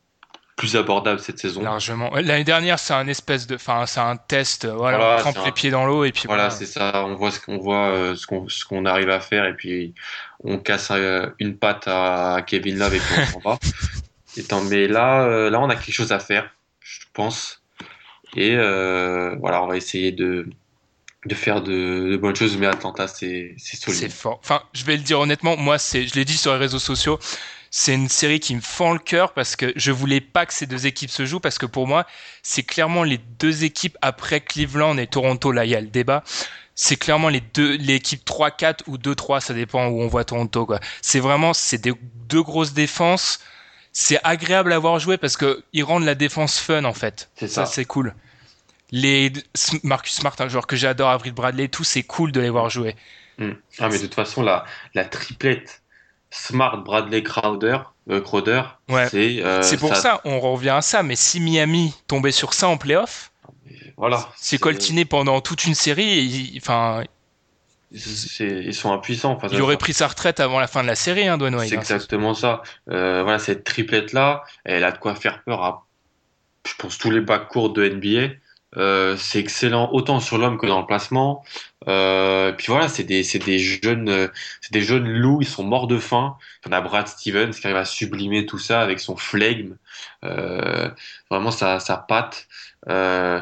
plus abordable cette saison. Largement. L'année dernière, c'est un espèce de, enfin, c'est un test. euh, Voilà, Voilà, on trempe un- les pieds dans l'eau et puis Voilà, voilà. c'est ça. On voit ce qu'on voit, euh, ce qu'on ce qu'on arrive à faire, et puis on casse euh, une patte à Kevin Love et puis on s'en va. Et tant- mais là, euh, là, on a quelque chose à faire, je pense. Et euh, voilà, on va essayer de de faire de, de bonnes choses. Mais Atlanta, c'est c'est C'est solide. fort. Enfin, je vais le dire honnêtement, moi, c'est, je l'ai dit sur les réseaux sociaux, c'est une série qui me fend le cœur parce que je voulais pas que ces deux équipes se jouent parce que pour moi, c'est clairement les deux équipes après Cleveland et Toronto. Là, il y a le débat. C'est clairement les deux, l'équipe 3-4 ou 2-3, ça dépend où on voit Toronto, quoi. C'est vraiment, c'est des deux grosses défenses. C'est agréable à voir jouer parce que ils rendent la défense fun, en fait. C'est Ça, ça. c'est cool. Les Marcus Smart, un joueur que j'adore, Avril Bradley, tout, c'est cool de les voir jouer. Mm. Ah, mais de toute façon, la la triplette Smart, Bradley, Crowder, euh, Crowder, Ouais. c'est euh, c'est pour ça. on revient à ça. Mais si Miami tombait sur ça en playoff, Voilà. c'est coltiné pendant toute une série, enfin, ils sont impuissants. il aurait pris sa retraite avant la fin de la série, hein, Dwayne Wade. C'est hein. exactement ça. Euh, voilà, cette triplette là, elle a de quoi faire peur à, je pense, tous les bacs courts de NBA. Euh, c'est excellent autant sur l'homme que dans le placement. Euh, puis voilà, c'est des, c'est des jeunes, euh, c'est des jeunes loups. Ils sont morts de faim. On a Brad Stevens qui arrive à sublimer tout ça avec son flegme, euh, vraiment sa, sa patte. Euh,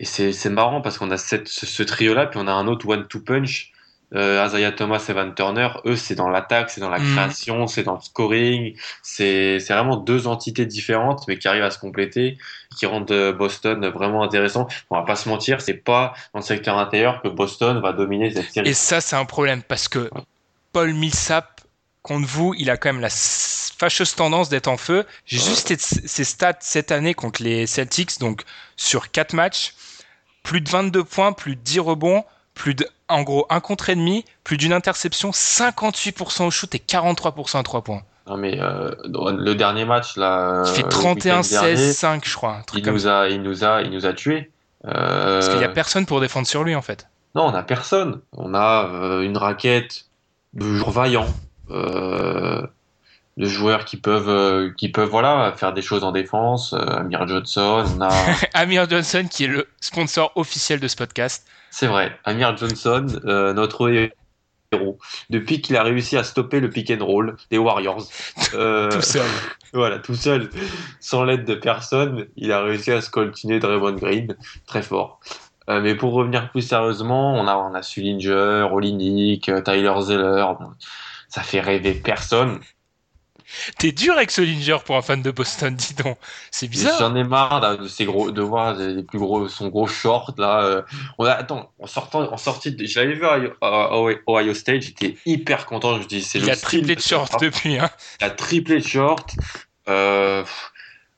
et c'est, c'est marrant parce qu'on a cette, ce, ce trio là, puis on a un autre one two punch. Euh, Isaiah Thomas et Van Turner, eux, c'est dans l'attaque, c'est dans la Mm. création, c'est dans le scoring. C'est vraiment deux entités différentes, mais qui arrivent à se compléter, qui rendent euh, Boston vraiment intéressant. On va pas se mentir, c'est pas dans le secteur intérieur que Boston va dominer cette série. Et ça, c'est un problème parce que Paul Millsap, contre vous, il a quand même la fâcheuse tendance d'être en feu. J'ai juste ses stats cette année contre les Celtics, donc sur 4 matchs, plus de 22 points, plus de 10 rebonds, plus de, en gros, un contre et demi, plus d'une interception, 58% au shoot et 43% à 3 points. Non, mais euh, le dernier match, là, Il fait euh, le 31, week-end dernier, 16, 5, je crois. Un truc il comme nous ça. a, il nous a, il nous a tués. Euh, Parce qu'il n'y a personne pour défendre sur lui, en fait. Non, on a personne. On a euh, une raquette de joueurs vaillants, euh, de joueurs qui peuvent, euh, qui peuvent voilà, faire des choses en défense. Euh, Amir Johnson, on a, Amir Johnson, qui est le sponsor officiel de ce podcast. C'est vrai, Amir Johnson, euh, notre héros. Depuis qu'il a réussi à stopper le pick and roll des Warriors, euh, Tout seul. voilà, tout seul, sans l'aide de personne, il a réussi à se coltiner Draymond Green, très fort. Euh, mais pour revenir plus sérieusement, on a, on a Sullinger, Olinik, euh, Tyler Zeller. Bon, ça fait rêver personne. T'es dur avec Solinger pour un fan de Boston, dis donc. C'est bizarre. J'en ai marre là, de ces gros, de voir les plus gros, son gros short là. euh. On a, attends, en sortant, en sortie, je l'avais vu à, à- à Ohio State, j'étais hyper content. Je dis, c'est Il a triplé de ce short depuis. Hein. Il a triplé de short. Euh,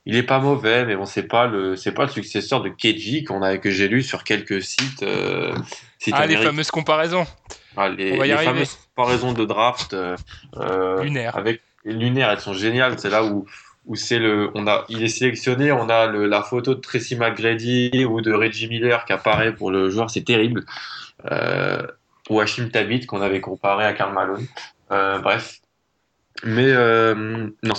il est pas mauvais, mais bon, c'est pas le, c'est pas le successeur de Keji qu'on a, que j'ai lu sur quelques sites. Euh, sites Ah, les fameuses comparaisons. Ah, les, On va y les arriver. fameuses comparaisons de draft euh, euh, Lunaire. avec lunaires, elles sont géniales. C'est là où où c'est le, on a, il est sélectionné, on a le, la photo de Tracy McGrady ou de Reggie Miller qui apparaît pour le joueur, c'est terrible. Euh, ou Hashim Tabit qu'on avait comparé à Karl Malone. Euh, bref, mais euh, non,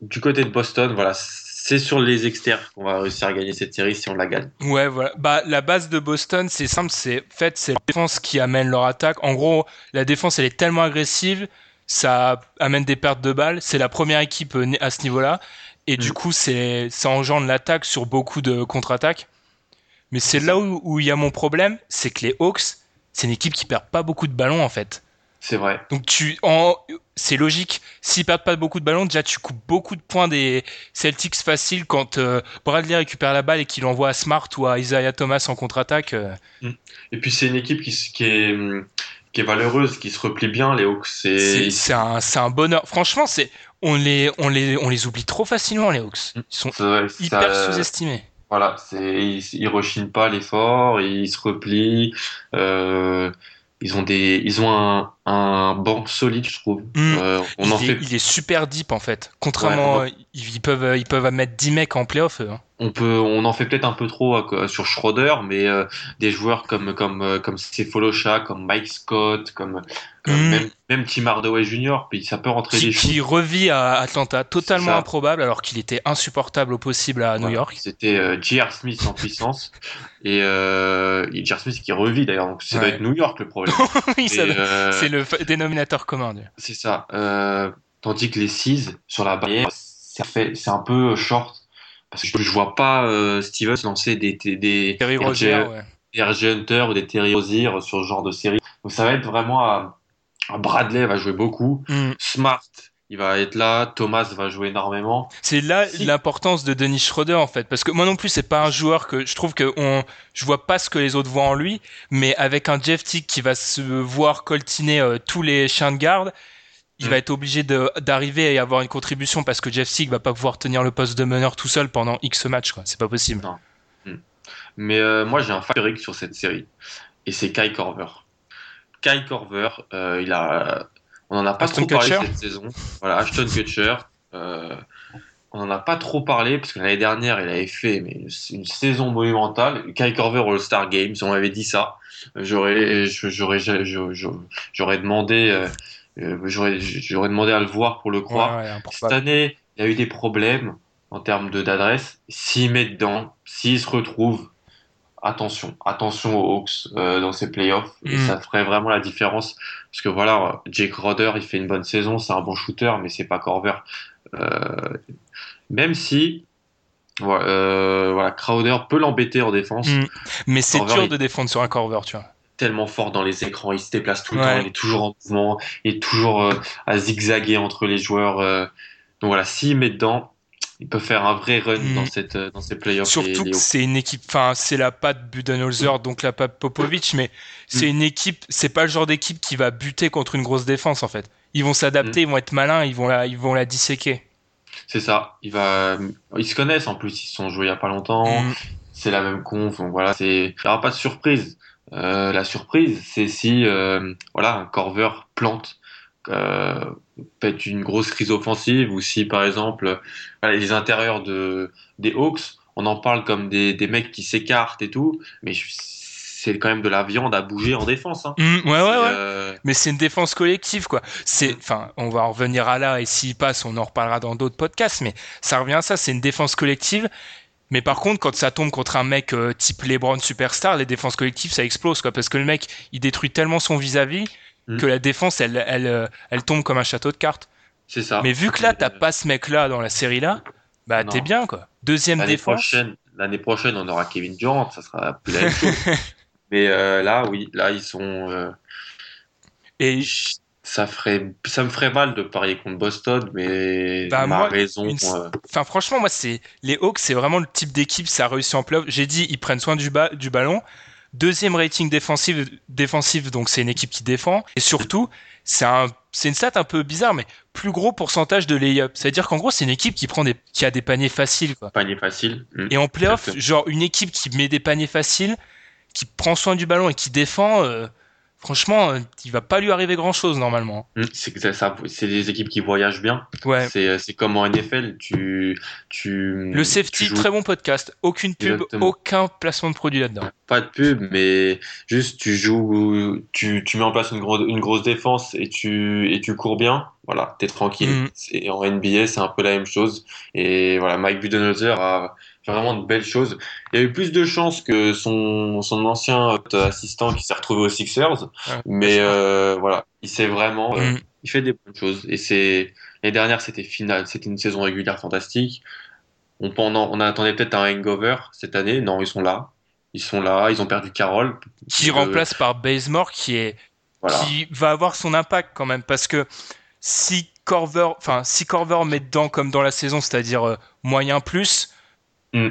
du côté de Boston, voilà, c'est sur les extérieurs qu'on va réussir à gagner cette série si on la gagne. Ouais, voilà. Bah, la base de Boston, c'est simple, c'est fait, c'est la défense qui amène leur attaque. En gros, la défense, elle est tellement agressive, ça amène des pertes de balles. C'est la première équipe euh, à ce niveau-là. Et du Mm. coup, c'est, ça engendre l'attaque sur beaucoup de contre-attaques. Mais c'est là où il y a mon problème, c'est que les Hawks, c'est une équipe qui perd pas beaucoup de ballons, en fait. C'est vrai. Donc tu, en, c'est logique. S'ils perdent pas beaucoup de ballons, déjà tu coupes beaucoup de points des Celtics faciles quand euh, Bradley récupère la balle et qu'il envoie à Smart ou à Isaiah Thomas en contre-attaque. euh. Et puis c'est une équipe qui est hum, qui est valeureuse, qui se replie bien. Les Hawks, C'est, un, un bonheur. Franchement, c'est, on les, on les, on les oublie trop facilement les Hawks. Ils sont hyper sous-estimés. Voilà, c'est ils, ils rechignent pas l'effort, ils se replient. Euh, ils ont des, ils ont un, un banc solide, je trouve. Mm. Euh, on il, en est, fait, il est super deep en fait. Contrairement, Ouais, euh, ils, peuvent, ils peuvent mettre 10 mecs en playoff. hein. on peut, on en fait peut-être un peu trop sur Schroeder, mais euh, des joueurs comme comme euh, comme comme Mike Scott, comme, comme Mm. même même Tim Hardaway Jr. Puis ça peut rentrer Qui, des choses. qui revit à Atlanta, totalement improbable alors qu'il était insupportable au possible à New. York. C'était euh, J.R. Smith en puissance et, euh, et J.R. Smith qui revit d'ailleurs. Donc ça doit Ouais. être New York le problème. oui, doit- euh, c'est le dénominateur commun. C'est ça. Euh, tandis que les 6 sur la barrière, ça fait, c'est un peu short. Parce que je, je vois pas euh, Stevens lancer des, des, des, Terry Rozier, RJ ouais. des Hunter ou des Terry Rozier sur ce genre de série. Donc ça va être vraiment à, à Bradley va jouer beaucoup. Mm. Smart, il va être là. Thomas va jouer énormément. C'est là Si. l'importance de Dennis Schroeder en fait, parce que moi non plus c'est pas un joueur que je trouve que on, je vois pas ce que les autres voient en lui, mais avec un Jeff Tick qui va se voir coltiner euh, tous les chiens de garde, il Mm. va être obligé de- d'arriver et avoir une contribution parce que Jeff Tick va pas pouvoir tenir le poste de meneur tout seul pendant X matchs quoi, c'est pas possible. Mais euh, moi, j'ai un favori sur cette série. Et c'est Kai Korver. Kai Korver, euh, il a, on en a pas Ashton trop parlé cette saison. Voilà, Ashton Kutcher. Euh, on en a pas trop parlé parce que l'année dernière, il avait fait mais, une, saison monumentale. Kai Korver All-Star Games, on m'avait dit ça. J'aurais, demandé, euh, j'aurais, j'aurais demandé à le voir pour le croire. Ouais, ouais, Cette année, il y a eu des problèmes en termes de d'adresse. S'il met dedans, s'il se retrouve, attention, attention aux Hawks euh, dans ces playoffs. Et Mm. ça ferait vraiment la différence. Parce que voilà, Jake Roder, il fait une bonne saison, c'est un bon shooter, mais c'est pas Corver. Euh, même si, voilà, euh, voilà, Crowder peut l'embêter en défense. Mm. Mais c'est dur il- de défendre sur un Corver, tu vois. tellement fort dans les écrans. Il se déplace tout le Ouais. temps. Il est toujours en mouvement. Il est toujours à zigzaguer entre les joueurs. Donc voilà, s'il met dedans, il peut faire un vrai run Mm. dans cette euh, dans ces playoffs. Surtout les- que c'est une équipe, enfin c'est la patte Budenholzer, donc la patte Popovic, mais c'est une équipe, c'est pas le genre d'équipe qui va buter contre une grosse défense en fait. Ils vont s'adapter, ils vont être malins, ils vont la, ils vont la disséquer. C'est ça. Il va, ils se connaissent en plus. Ils se sont joués il y a pas longtemps. Mm. C'est la même conf. Donc voilà, c'est, il y aura pas de surprise. Euh, la surprise, c'est si, euh, voilà, un Corver plante, euh, peut-être une grosse crise offensive ou si, par exemple, voilà, les intérieurs de, des Hawks, on en parle comme des, des mecs qui s'écartent et tout, mais c'est quand même de la viande à bouger en défense. Hein. Mm, ouais, ouais, ouais. Euh, Mais c'est une défense collective, quoi. C'est, enfin, on va en revenir à là, et s'il passe, on en reparlera dans d'autres podcasts, mais ça revient à ça, c'est une défense collective. Mais par contre, quand ça tombe contre un mec euh, type LeBron superstar, les défenses collectives, ça explose, quoi, parce que le mec, il détruit tellement son vis-à-vis Mm. que la défense, elle, elle, euh, elle tombe comme un château de cartes. c'est ça. Mais vu que là, t'as Euh, pas ce mec-là dans la série là, bah t'es bien, quoi. Deuxième L'année défense. prochaine, l'année prochaine, on aura Kevin Durant, ça sera plus la même chose. Mais euh, là, oui, là, ils sont. euh, Et ça ferait, ça me ferait mal de parier contre Boston, mais Bah, ma moi, raison. une- euh, Enfin, franchement, moi, c'est les Hawks, c'est vraiment le type d'équipe, ça a réussi en playoff. J'ai dit, ils prennent soin du, ba- du ballon. Deuxième rating défensif, défensif donc c'est une équipe qui défend. Et surtout, c'est un, c'est une stat un peu bizarre, mais plus gros pourcentage de lay-up. C'est-à-dire qu'en gros, c'est une équipe qui prend des, qui a des paniers faciles, quoi. panier facile. Mm. Et en playoff, genre une équipe qui met des paniers faciles, qui prend soin du ballon et qui défend, euh, franchement, euh, il va pas lui arriver grand-chose normalement. Mm, C'est ça, c'est des équipes qui voyagent bien. Ouais. C'est, c'est comme en NFL, tu, tu. Le safety, tu très bon podcast. Aucune pub, Exactement. aucun placement de produit là-dedans. Pas de pub, mais juste tu joues, tu, tu mets en place une grosse défense et tu, et tu cours bien. Voilà, t'es tranquille. Mm. Et en NBA, c'est un peu la même chose. Et voilà, Mike Budenholzer a fait vraiment de belles choses. Il a eu plus de chance que son, son ancien assistant qui s'est retrouvé aux Sixers. Ouais. Mais euh, voilà, il sait vraiment, euh, Mm. il fait des bonnes choses. Et c'est l'année dernière, c'était final, c'était une saison régulière fantastique. On, pendant, on attendait peut-être un hangover cette année. Non, ils sont là. Ils sont là. Ils ont perdu Carroll. Qui Euh, remplace par Bazemore, qui est, Voilà. qui va avoir son impact quand même, parce que si Corver, enfin, si Corver met dedans comme dans la saison, c'est-à-dire euh, moyen plus, Mm.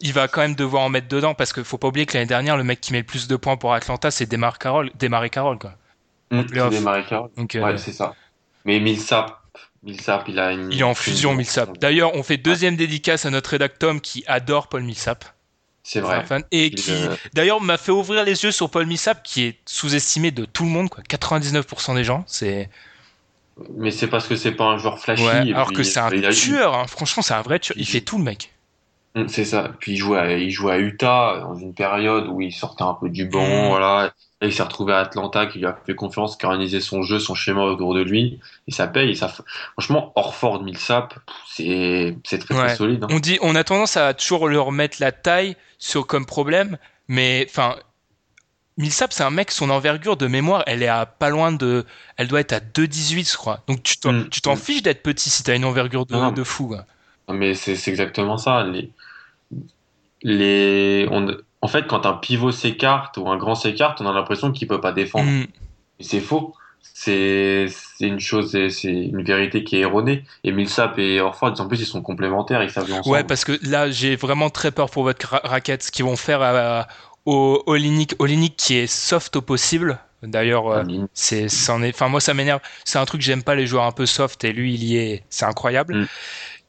il va quand même devoir en mettre dedans, parce qu'il faut pas oublier que l'année dernière, le mec qui met le plus de points pour Atlanta, c'est Demar Carroll, Demar Carroll, quoi. Mm, Carroll. Donc, euh, Ouais, c'est ça. Mais Millsap, Millsap, il a une. il est en une- fusion, Millsap. D'ailleurs, on fait deuxième dédicace à notre rédac Tom qui adore Paul Millsap. C'est vrai. fan. Et Il, qui, euh, d'ailleurs, m'a fait ouvrir les yeux sur Paul Millsap, qui est sous-estimé de tout le monde, quoi. 99% des gens. C'est, Mais c'est parce que c'est pas un joueur flashy. ouais, alors puis, que c'est un tueur, hein. Franchement, c'est un vrai tueur. Il il- fait tout, le mec. Mm, C'est ça. Puis il jouait, à, il jouait à Utah dans une période où il sortait un peu du banc, Mm. voilà. Et il s'est retrouvé à Atlanta, qui lui a fait confiance, qui a organisé son jeu, son schéma autour de lui. Et ça paye. Et ça, franchement, Orford, Millsap, c'est, très, Ouais. très solide. hein. On dit, on a tendance à toujours leur mettre la taille sur comme problème, mais enfin, Millsap, c'est un mec, son envergure de mémoire, elle est à pas loin de, elle doit être à 2,18, je crois. Donc tu t'en, Mm. tu t'en Mm. fiches d'être petit si t'as une envergure de, Non, de fou. quoi. Mais c'est c'est exactement ça. Les, les, on, en fait, quand un pivot s'écarte ou un grand s'écarte, on a l'impression qu'il peut pas défendre. Mm. C'est faux. C'est une chose, c'est une vérité qui est erronée. Et Millsap et Orford, en plus, ils sont complémentaires, ils savent ensemble. Ouais, parce que là, j'ai vraiment très peur pour votre ra- raquette, ce qu'ils vont faire à- au qui est soft au possible. D'ailleurs, euh, c'est, c'en est, enfin moi ça m'énerve. C'est un truc que j'aime pas les joueurs un peu soft et lui il y est, c'est incroyable. Mm. Mm.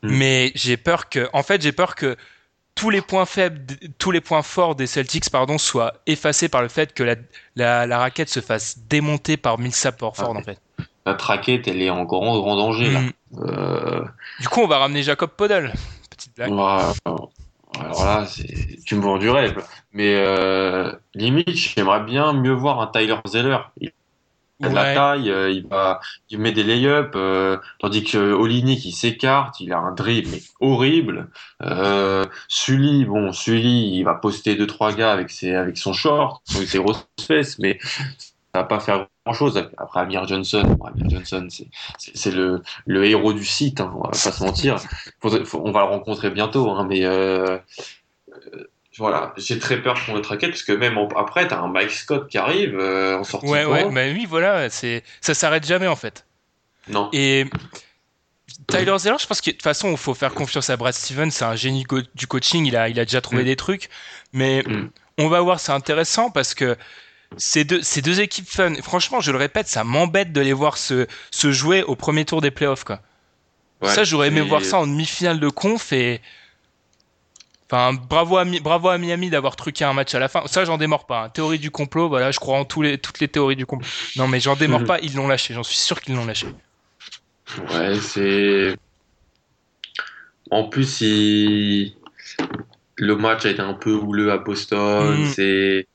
Mais j'ai peur que, en fait, j'ai peur que tous les points faibles, tous les points forts des Celtics, pardon, soient effacés par le fait que la, la, la raquette se fasse démonter par Millsap Orford Ah, en fait. La traquette, elle est en grand, grand danger, là. Mm. Euh, Du coup, on va ramener Jacob Podol. Petite blague. va- alors là, tu me vends du rêve. Mais euh, limite, j'aimerais bien mieux voir un Tyler Zeller. Il a de la Ouais. taille, euh, il va, il met des lay-ups, euh, tandis que Olinik il s'écarte, il a un dribble mais horrible. Euh, Sully, bon, Sully, il va poster deux trois gars avec ses, avec son short, avec ses grosses fesses, mais ça va pas faire grand chose. Après Amir Johnson, Amir Johnson, c'est, c'est, c'est le, le héros du site, hein, on va pas se mentir. Faudrait- faut- on va le rencontrer bientôt, hein, mais euh, euh, voilà, j'ai très peur pour notre raquette parce que même en- après, t'as un Mike Scott qui arrive euh, en sortie Ouais, de ouais, bah oui, voilà, c'est ça s'arrête jamais en fait. Non. Et Tyler Zeller, je pense que de toute façon, il faut faire confiance à Brad Stevens, c'est un génie co- du coaching, il a, il a déjà trouvé Mm. des trucs, mais Mm. on va voir, c'est intéressant parce que ces deux, ces deux équipes fun, franchement, je le répète, ça m'embête de les voir se, se jouer au premier tour des playoffs, quoi. Ouais, ça, j'aurais aimé voir ça en demi-finale de conf et. Enfin, bravo à, Mi- bravo à Miami d'avoir truqué un match à la fin. Ça, j'en démords pas. hein. Théorie du complot, voilà, je crois en tous les, toutes les théories du complot. Non, mais j'en démords pas, ils l'ont lâché, j'en suis sûr qu'ils l'ont lâché. Ouais, c'est. En plus, il- le match a été un peu houleux à Boston. Mm. C'est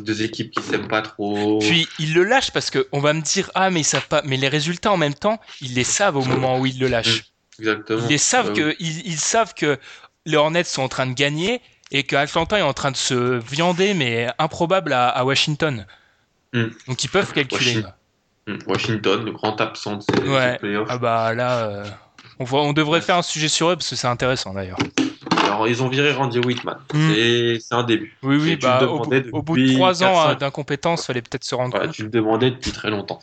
deux équipes qui s'aiment pas trop. Puis ils le lâchent parce que on va me dire ah mais ils savent pas mais les résultats en même temps ils les savent au moment où ils le lâchent. Exactement. Ils les savent que ils, ils savent que les Hornets sont en train de gagner et que Atlanta est en train de se viander mais improbable à, à Washington. Mm. Donc ils peuvent calculer. Washington. mm, Washington, le grand absent de ces, Ouais. ces playoffs. Ah bah là euh, on, voit- on devrait faire un sujet sur eux parce que c'est intéressant d'ailleurs. Alors, ils ont viré Randy Whitman. Mm. C'est c'est un début. Oui oui bah au, bout- demandais au bout de trois ans 4-5. euh, d'incompétence fallait peut-être se rendre Voilà, compte. tu le demandais depuis très longtemps.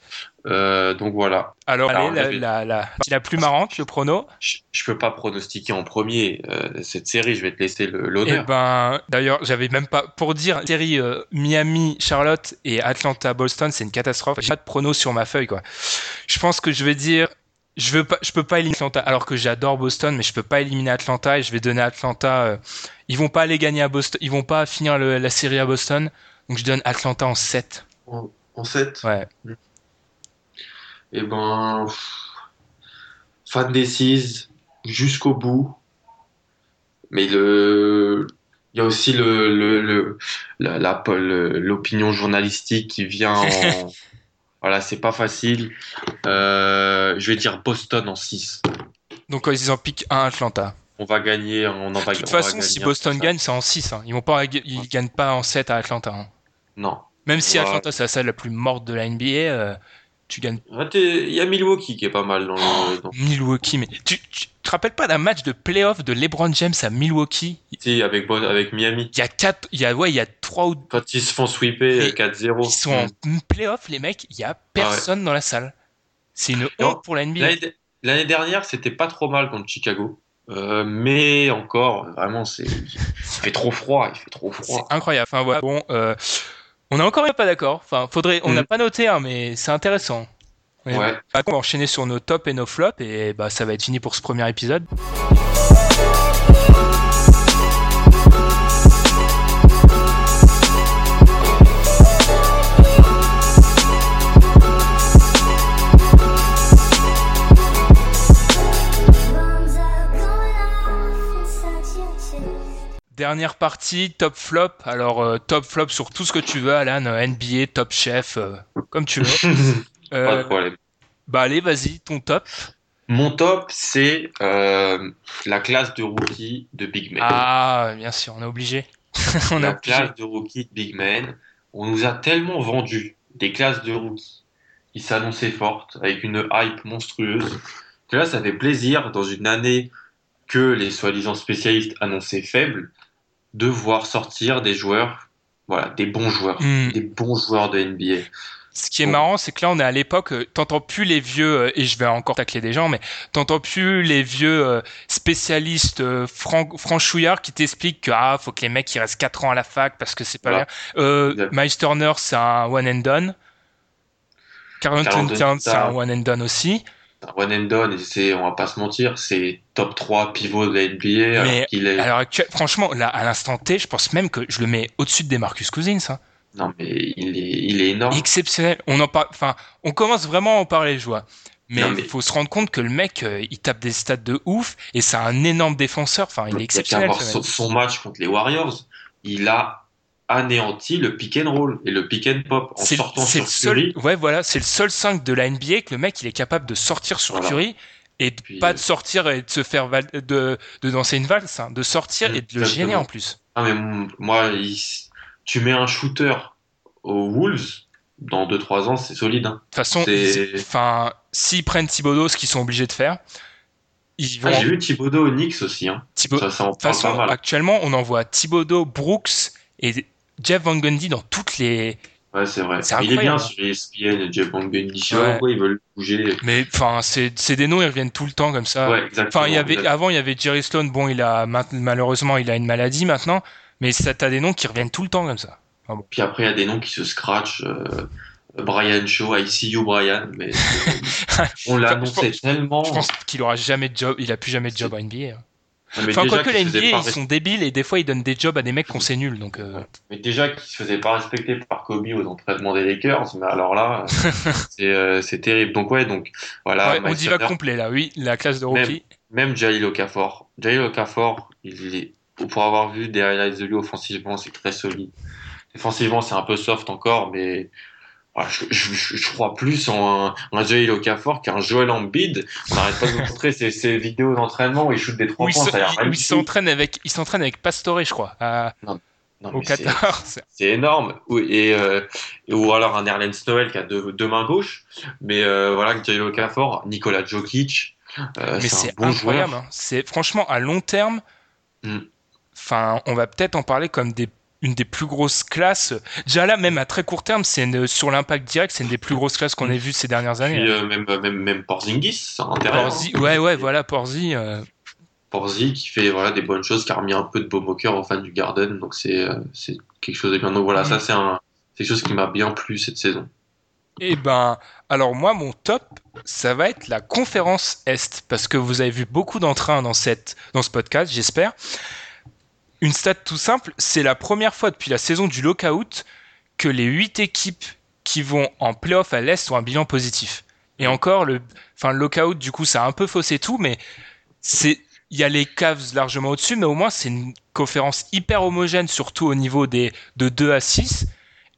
Euh, donc voilà. Alors, Alors, allez, la, la, la, partie la plus marrante le prono. Je, je peux pas pronostiquer en premier euh, cette série. Je vais te laisser Et l'honneur. ben, d'ailleurs, j'avais même pas pour dire série euh, Miami, Charlotte et Atlanta, Boston, c'est une catastrophe. J'ai pas de prono sur ma feuille quoi. Je pense que je vais dire, je veux pas, je peux pas éliminer Atlanta alors que j'adore Boston, mais je peux pas éliminer Atlanta et je vais donner Atlanta. euh, ils vont pas aller gagner à Boston, ils vont pas finir le- la série à Boston, donc je donne Atlanta en 7. En, en 7 Ouais. Eh ben, fan décise jusqu'au bout. Mais le, il y a aussi le, le, le- la, l'opinion journalistique qui vient en, voilà, c'est pas facile. Euh, je vais dire Boston en 6. Donc ils en piquent un Atlanta. On va gagner, on en va De toute va façon, si Boston gagne, c'est en 6. Hein. Ils vont pas, ils gagnent pas en 7 à Atlanta. hein. Non. Même si. Atlanta c'est la salle la plus morte de la NBA, euh, tu gagnes Ah, Il y a Milwaukee qui est pas mal dans le, dans- Milwaukee, mais tu, tu te rappelles pas d'un match de playoff de LeBron James à Milwaukee? Si, avec, avec Miami. Il y a quatre, il y a ouais, il y a trois ou Quand ils se font sweeper Mais 4-0. ils sont en playoff, les mecs, il y a personne dans la salle. C'est une honte pour la NBA. L'année de- L'année dernière, c'était pas trop mal contre Chicago. Euh, mais encore, vraiment, c'est, il fait trop froid, il fait trop C'est froid. incroyable. Enfin voilà, bon, euh, on est encore pas d'accord. Enfin, faudrait, on n'a Mhm. pas noté, hein, mais c'est intéressant. Et Ouais. bah, on va enchaîner sur nos tops et nos flops et bah ça va être fini pour ce premier épisode. Dernière partie, top flop. Alors euh, top flop sur tout ce que tu veux, Alan, euh, NBA, top chef, euh, comme tu veux. pas de problème. bah allez, vas-y, ton top. Mon top, c'est euh, la classe de rookie de Big Man. Ah, bien sûr, on est obligé. on la obligé. classe de rookie de Big Man. On nous a tellement vendu des classes de rookie qui s'annonçaient fortes, avec une hype monstrueuse, que là, ça fait plaisir, dans une année que les soi-disant spécialistes annonçaient faibles, de voir sortir des joueurs, voilà, des bons joueurs, Hmm. des bons joueurs de NBA. Ce qui est marrant, c'est que là, on est à l'époque, euh, t'entends plus les vieux, euh, et je vais encore tacler des gens, mais t'entends plus les vieux euh, spécialistes fran- franchouillards qui t'expliquent que ah, faut que les mecs ils restent 4 ans à la fac parce que c'est pas Voilà. bien. Euh. Miles Turner, c'est un one and done. Carlton c'est un one and done aussi. Done, et c'est, on va pas se mentir, c'est top 3 pivot de la NBA, alors Mais est, actuelle, franchement, là, à l'instant T, je pense même que je le mets au-dessus de Marcus Cousins. Hein. non, mais il est, il est énorme. Exceptionnel. On en enfin, on commence vraiment à en parler, je vois. Mais il mais- faut se rendre compte que le mec, euh, il tape des stats de ouf et c'est un énorme défenseur. Enfin, il est exceptionnel. son, son match contre les Warriors, il a anéanti le pick and roll et le pick and pop en sortant sur le seul, Curry. ouais, voilà, c'est le seul 5 de la NBA que le mec, il est capable de sortir sur Voilà. Curry et de Puis, pas euh, de sortir et de se faire val- de, de danser une valse, hein, de sortir et de le gêner en plus. Ah, mais moi, il- tu mets un shooter aux Wolves, dans 2-3 ans, c'est solide. hein. De toute façon, enfin, s'ils prennent Thibodeau, ce qu'ils sont obligés de faire, ils vont. Ah, J'ai vu Thibodeau au Knicks aussi. Hein. Thibaut- Ça, ça en De toute parle façon, pas mal. actuellement, on envoie Thibodeau, Brooks et Jeff Van Gundy dans toutes les. Ouais, c'est vrai. Il est bien sur ESPN, Jeff Van Gundy. Je Ouais. pourquoi ils veulent bouger. Mais enfin, c'est c'est des noms, ils reviennent tout le temps comme ça. Ouais, exactement. Il y avait Exactement. avant, il y avait Jerry Sloan. Bon, il a ma- malheureusement, il a une maladie maintenant. Mais ça, t'as des noms qui reviennent tout le temps comme ça. Puis après, il y a des noms qui se scratchent. euh, Brian Shaw, I see you, Brian. Mais on l'a Je annoncé pense- tellement. Je pense qu'il aura jamais de job. Il a plus jamais de job en NBA. hein. Mais Enfin, quoique la NBA, ils sont débiles et des fois ils donnent des jobs à des mecs qu'on sait nuls. Donc, euh, Mais déjà qu'il se faisait pas respecter par Kobe aux entraînements des Lakers, mais alors là, c'est euh, terrible. Donc ouais, donc voilà. ouais, on dit va complet là, oui, la classe de Même- rookie. Même Jalil Okafor. Jalil Okafor, il est, pour avoir vu des highlights de lui offensivement, c'est très solide. Défensivement, c'est un peu soft encore, mais je, je, crois plus en un, un Jalil Okafor qu'un Joel Embiid. On n'arrête pas de nous montrer ces, ces vidéos d'entraînement où il shoot des trois points. il- s'entraîne avec, il s'entraîne avec Pastore, je crois, à- Non, au Qatar. C'est- énorme. Ou- Et, euh, ou alors un Erlens Noël qui a deux, deux mains gauches. Mais euh, voilà, Jalil Okafor, Nicolas Jokic. euh, Mais c'est bon incroyable. hein. C'est franchement à long terme. Mm. Enfin, on va peut-être en parler comme des une des plus grosses classes. Déjà là, même à très court terme, c'est sur l'impact direct, c'est une des plus grosses classes qu'on ait vues ces dernières années. Euh, même, même, même Porzingis, intéresse. Porzi, ouais, ouais, voilà, Porzi. euh, Porzi qui fait voilà, des bonnes choses, qui a remis un peu de baume au cœur aux fans du Garden. Donc c'est euh, c'est quelque chose de bien. Donc voilà, Mm. ça c'est un, c'est quelque chose qui m'a bien plu cette saison. Eh ben, alors moi, mon top, ça va être la conférence Est, parce que vous avez vu beaucoup d'entrain dans, cette, dans ce podcast, j'espère. Une stat tout simple, c'est la première fois depuis la saison du lockout que les 8 équipes qui vont en playoff à l'Est ont un bilan positif. Et encore, le, enfin, le lockout, du coup, ça a un peu faussé tout, mais c'est, il y a les Cavs largement au-dessus, mais au moins, c'est une conférence hyper homogène, surtout au niveau des, de 2 à 6.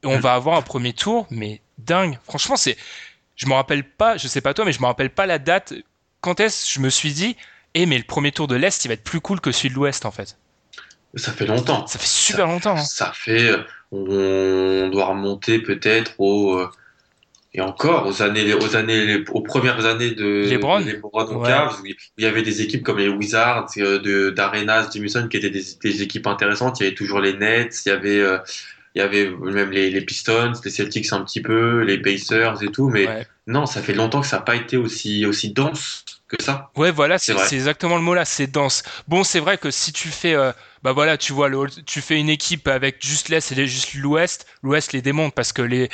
Et on va avoir un premier tour, mais dingue. Franchement, c'est, je me rappelle pas, je sais pas toi, mais je me rappelle pas la date. Quand est-ce je me suis dit, eh, mais le premier tour de l'Est, il va être plus cool que celui de l'Ouest, en fait. Ça fait longtemps. Ça fait super longtemps. hein. Ça fait, euh, on doit remonter peut-être aux euh, et encore aux années, aux années, aux premières années de LeBron. LeBron Ouais. Cavs, où il y avait des équipes comme les Wizards, euh, de d'Arenas, Jimison, qui étaient des, des équipes intéressantes. Il y avait toujours les Nets, il y avait, euh, il y avait même les, les Pistons, les Celtics un petit peu, les Pacers et tout. Mais Ouais. non, ça fait longtemps que ça n'a pas été aussi aussi dense que ça. Ouais, voilà, C'est exactement le mot là, c'est dense. Bon, c'est vrai que si tu fais, euh, bah voilà, tu vois, le, tu fais une équipe avec juste l'Est et juste l'Ouest, l'Ouest les démonte parce que les,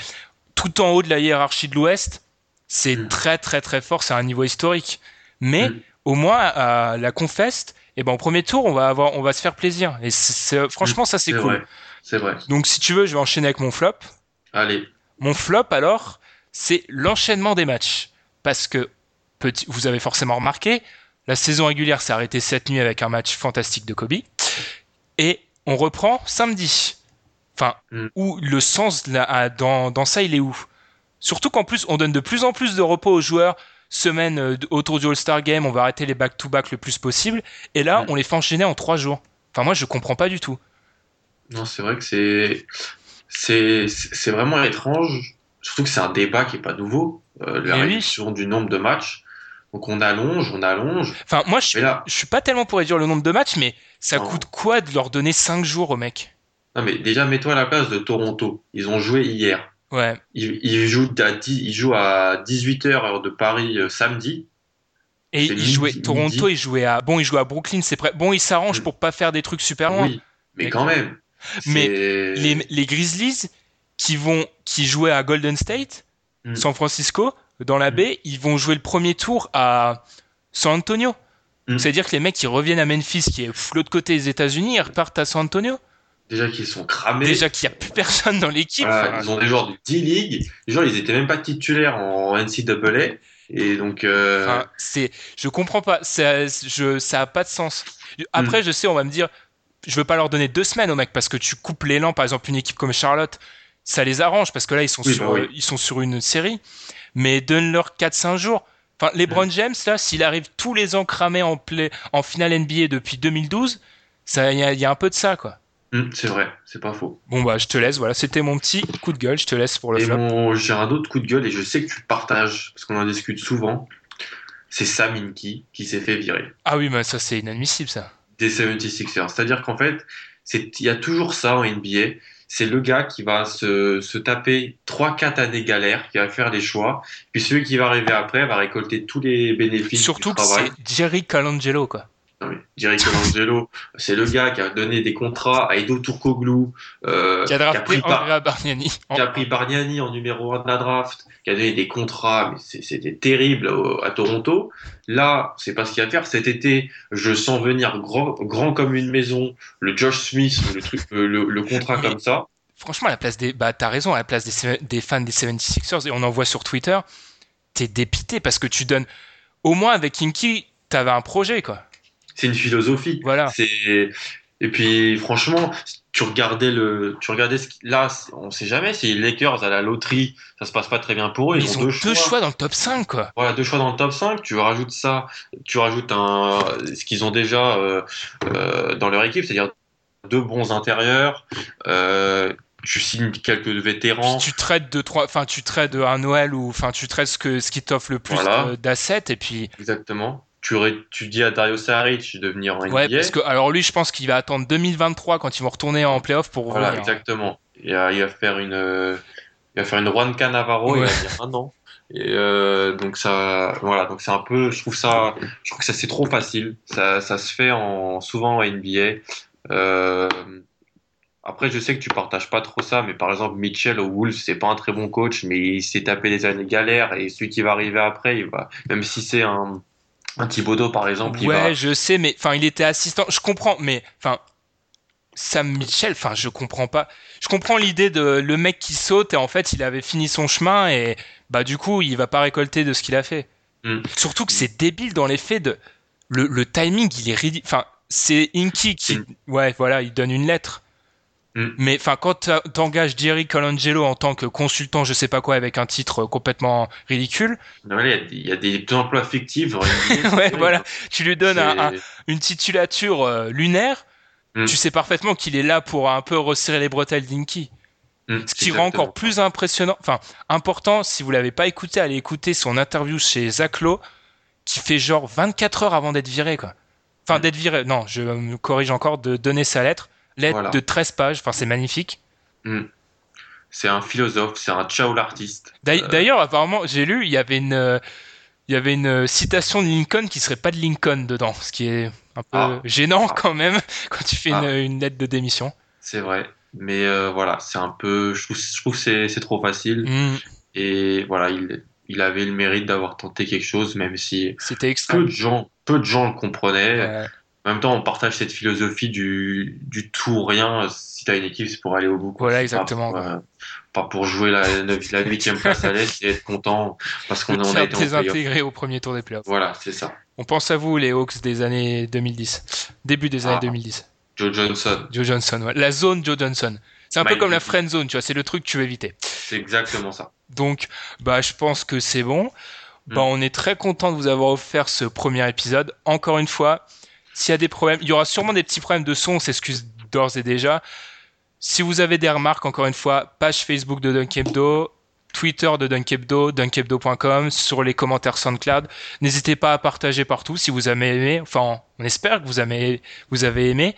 tout en haut de la hiérarchie de l'Ouest, c'est Mm. très très très fort, c'est un niveau historique. Mais Mm. au moins à la Confest, et ben au premier tour, on va avoir, on va se faire plaisir. Et c'est- franchement, ça c'est C'est cool. vrai. C'est vrai. Donc si tu veux, je vais enchaîner avec mon flop. Allez. Mon flop, alors, c'est l'enchaînement des matchs. Parce que, petit, vous avez forcément remarqué, la saison régulière s'est arrêtée cette nuit avec un match fantastique de Kobe. Et on reprend samedi. Enfin, Mm. où le sens de la- à- dans, dans ça, il est où? Surtout qu'en plus, on donne de plus en plus de repos aux joueurs. Semaine euh, autour du All-Star Game, on va arrêter les back-to-back le plus possible. Et là, Mm. on les fait enchaîner en trois jours. Enfin, moi, je comprends pas du tout. Non, c'est vrai que c'est c'est vraiment étrange. Surtout que c'est un débat qui est pas nouveau. Euh, la oui. réduction du nombre de matchs. Donc on allonge, on allonge. Enfin, moi, je suis, Mais là, je suis pas tellement pour réduire le nombre de matchs, mais ça Non. coûte quoi de leur donner cinq jours aux mecs? Non mais déjà mets-toi à la place de Toronto. Ils ont joué hier. Ouais. Ils, ils jouent à 10 ils jouent à 18h heure de Paris euh, samedi. Et C'est il midi- jouait Toronto, midi. il jouait à bon, il jouait à Brooklyn, c'est prêt. Bon, il s'arrange Mm. pour pas faire des trucs super loin. Oui, mais quand même. Mais Les, les Grizzlies qui vont qui jouaient à Golden State, Mm. San Francisco, dans la Mm. baie, ils vont jouer le premier tour à San Antonio. Mm. C'est-à-dire que les mecs qui reviennent à Memphis, qui est de l'autre côté des États-Unis, ils repartent à San Antonio. déjà qu'ils sont cramés. Déjà qu'il y a plus personne dans l'équipe. Voilà, ils ont des joueurs de D-League. Les joueurs, ils étaient même pas titulaires en NCAA. Et donc, euh, Enfin, c'est, je comprends pas. Ça, je, ça a pas de sens. Après, je sais, on va me dire, je veux pas leur donner deux semaines aux mecs parce que tu coupes l'élan. Par exemple, une équipe comme Charlotte, ça les arrange parce que là, ils sont Oui, sur, bah oui. ils sont sur une série. Mais donne-leur 4-5 jours. Enfin, LeBron James, là, s'il arrive tous les ans cramé en play, en finale NBA depuis 2012, ça, il y, a- il y a un peu de ça, quoi. hum, c'est vrai, c'est pas faux. Bon, bah, je te laisse. Voilà, c'était mon petit coup de gueule. Je te laisse pour le Et flop. mon- j'ai un autre coup de gueule et je sais que tu le partages parce qu'on en discute souvent. c'est Sam Hinkie qui s'est fait virer Ah oui, mais ça c'est inadmissible ça. des 76ers. C'est-à-dire qu'en fait, c'est- il y a toujours ça en NBA. C'est le gars qui va se, se taper 3-4 années galère, qui va faire les choix. Puis celui qui va arriver après va récolter tous les bénéfices Surtout du que travail. c'est Jerry Colangelo quoi. Non, mais Jerry Colangelo, c'est le gars qui a donné des contrats à Edo Turkoglu, euh, Qui a drafté pris par- Andrea Bargnani. qui a pris Bargnani en numéro 1 de la draft, qui a donné des contrats, mais c'était terrible au- à Toronto. Là, c'est pas ce qu'il y a à faire. Cet été, je sens venir grand, grand comme une maison, le Josh Smith, le truc, le, le- le contrat Mais- comme ça. Franchement, à la place des. Bah, t'as raison, à la place des fans des 76ers, et on en voit sur Twitter, t'es dépité parce que tu donnes. Au moins, avec Inky, t'avais un projet, quoi. C'est une philosophie. Voilà. C'est et puis franchement, tu regardais le, tu regardais ce qui- là, on sait jamais si les Lakers à la loterie, ça se passe pas très bien pour eux. Ils, Ils, ont deux, deux choix. dans le top 5, quoi. Voilà, deux choix dans le top 5, tu rajoutes ça, tu rajoutes un, ce qu'ils ont déjà euh, euh, dans leur équipe, c'est-à-dire deux bons intérieurs, euh, tu signes quelques vétérans, Puis tu traites de trois. Enfin, tu traites un Noël ou. Enfin, tu traites ce, que, ce qui t'offre le plus Voilà. d'assets, et puis. exactement. Tu, tu dis à Dario Saric de venir en NBA. Ouais, parce que. Alors, lui, je pense qu'il va attendre 2023 quand ils vont retourner en playoff pour Voilà, revenir. exactement. Et, euh, il va faire une, euh, il va faire une Juan Canavaro, il Ouais. va dire un an. Et euh, donc ça, voilà, donc c'est un peu, je trouve ça, je trouve que ça c'est trop facile. Ça, ça se fait en souvent en NBA. Euh, après, je sais que tu partages pas trop ça, mais par exemple, Mitchell au Wolves, c'est pas un très bon coach, mais il s'est tapé des années galères et celui qui va arriver après, il va, même si c'est un, un Thibodeau par exemple, Ouais, va, je sais, mais enfin, il était assistant. Je comprends, mais enfin, Sam Mitchell, enfin, je comprends pas. Je comprends l'idée de le mec qui saute et en fait, il avait fini son chemin et bah du coup, il va pas récolter de ce qu'il a fait. Mm. Surtout que c'est débile dans les faits de le, le timing, il est ridicule. Enfin, c'est Inky qui, ouais, voilà, il donne une lettre. Mm. Mais enfin, quand t'engages Jerry Colangelo en tant que consultant, je sais pas quoi, avec un titre complètement ridicule, Non, il y a- il y a des emplois fictifs ouais, voilà, tu lui donnes un, un- C'est- une titulature euh, lunaire, Mm. tu sais parfaitement qu'il est là pour un peu resserrer les bretelles d'Inky. Mm, Ce qui rend encore plus impressionnant, enfin important, si vous l'avez pas écouté, allez écouter son interview chez Zach Lowe, qui fait genre 24 heures avant d'être viré, quoi. Enfin, d'être viré, non, je me corrige encore, de donner sa lettre. Lettre Voilà. de 13 pages, enfin c'est magnifique. C'est un philosophe, c'est un ciao l'artiste. Euh, D'ailleurs, apparemment, j'ai lu, il y avait une, il y avait une citation de Lincoln qui serait pas de Lincoln dedans, ce qui est un peu Ah. gênant Ah. quand même quand tu fais une, Ah. une lettre de démission. C'est vrai. Mais euh, voilà, c'est un peu. Je trouve, je trouve que c'est trop facile. Hmm, Et voilà, il, il avait le mérite d'avoir tenté quelque chose, même si C'était peu de gens, peu de gens le comprenaient. Ouais. En même temps, on partage cette philosophie du, du tout ou rien. Si t'as une équipe, c'est pour aller au bout. quoi. Voilà, pas exactement, pour, euh, pas pour jouer la, la huitième place à l'Est et être content parce qu'on en a été désintégrer au premier tour des playoffs. Voilà, c'est ça. On pense à vous, les Hawks des années 2010. Début des Ah. années 2010. Joe Johnson, Joe Johnson, ouais. La zone Joe Johnson. C'est un peu comme la friend zone, tu vois, c'est le truc que tu veux éviter. c'est exactement ça. Donc, bah, je pense que c'est bon. Bah, Mm. on est très content de vous avoir offert ce premier épisode. Encore une fois, s'il y a des problèmes, il y aura sûrement des petits problèmes de son, on s'excuse d'ores et déjà. Si vous avez des remarques, encore une fois, page Facebook de Dunkebdo, Twitter de Dunkebdo, dunkebdo.com, sur les commentaires SoundCloud. N'hésitez pas à partager partout si vous avez aimé. Enfin, on espère que vous avez, vous avez aimé.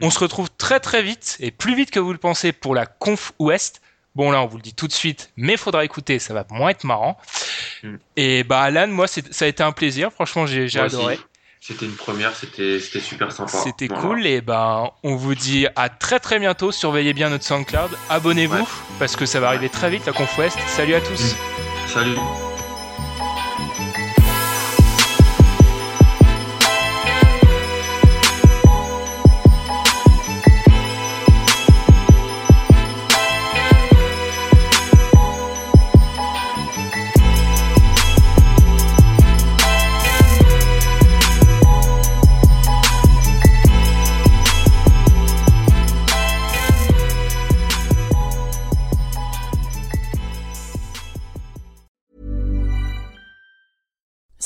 On se retrouve très très vite et plus vite que vous le pensez pour la Conf Ouest. Bon là, on vous le dit tout de suite, mais faudra écouter, ça va moins être marrant. Mm. Et bah Alan, moi ça a été un plaisir, franchement j'ai aussi. C'était une première, c'était super sympa. C'était Voilà. cool et ben on vous dit à très très bientôt. Surveillez bien notre SoundCloud, abonnez-vous Ouais. parce que ça va arriver très vite la Conf Ouest. Salut à tous. Salut.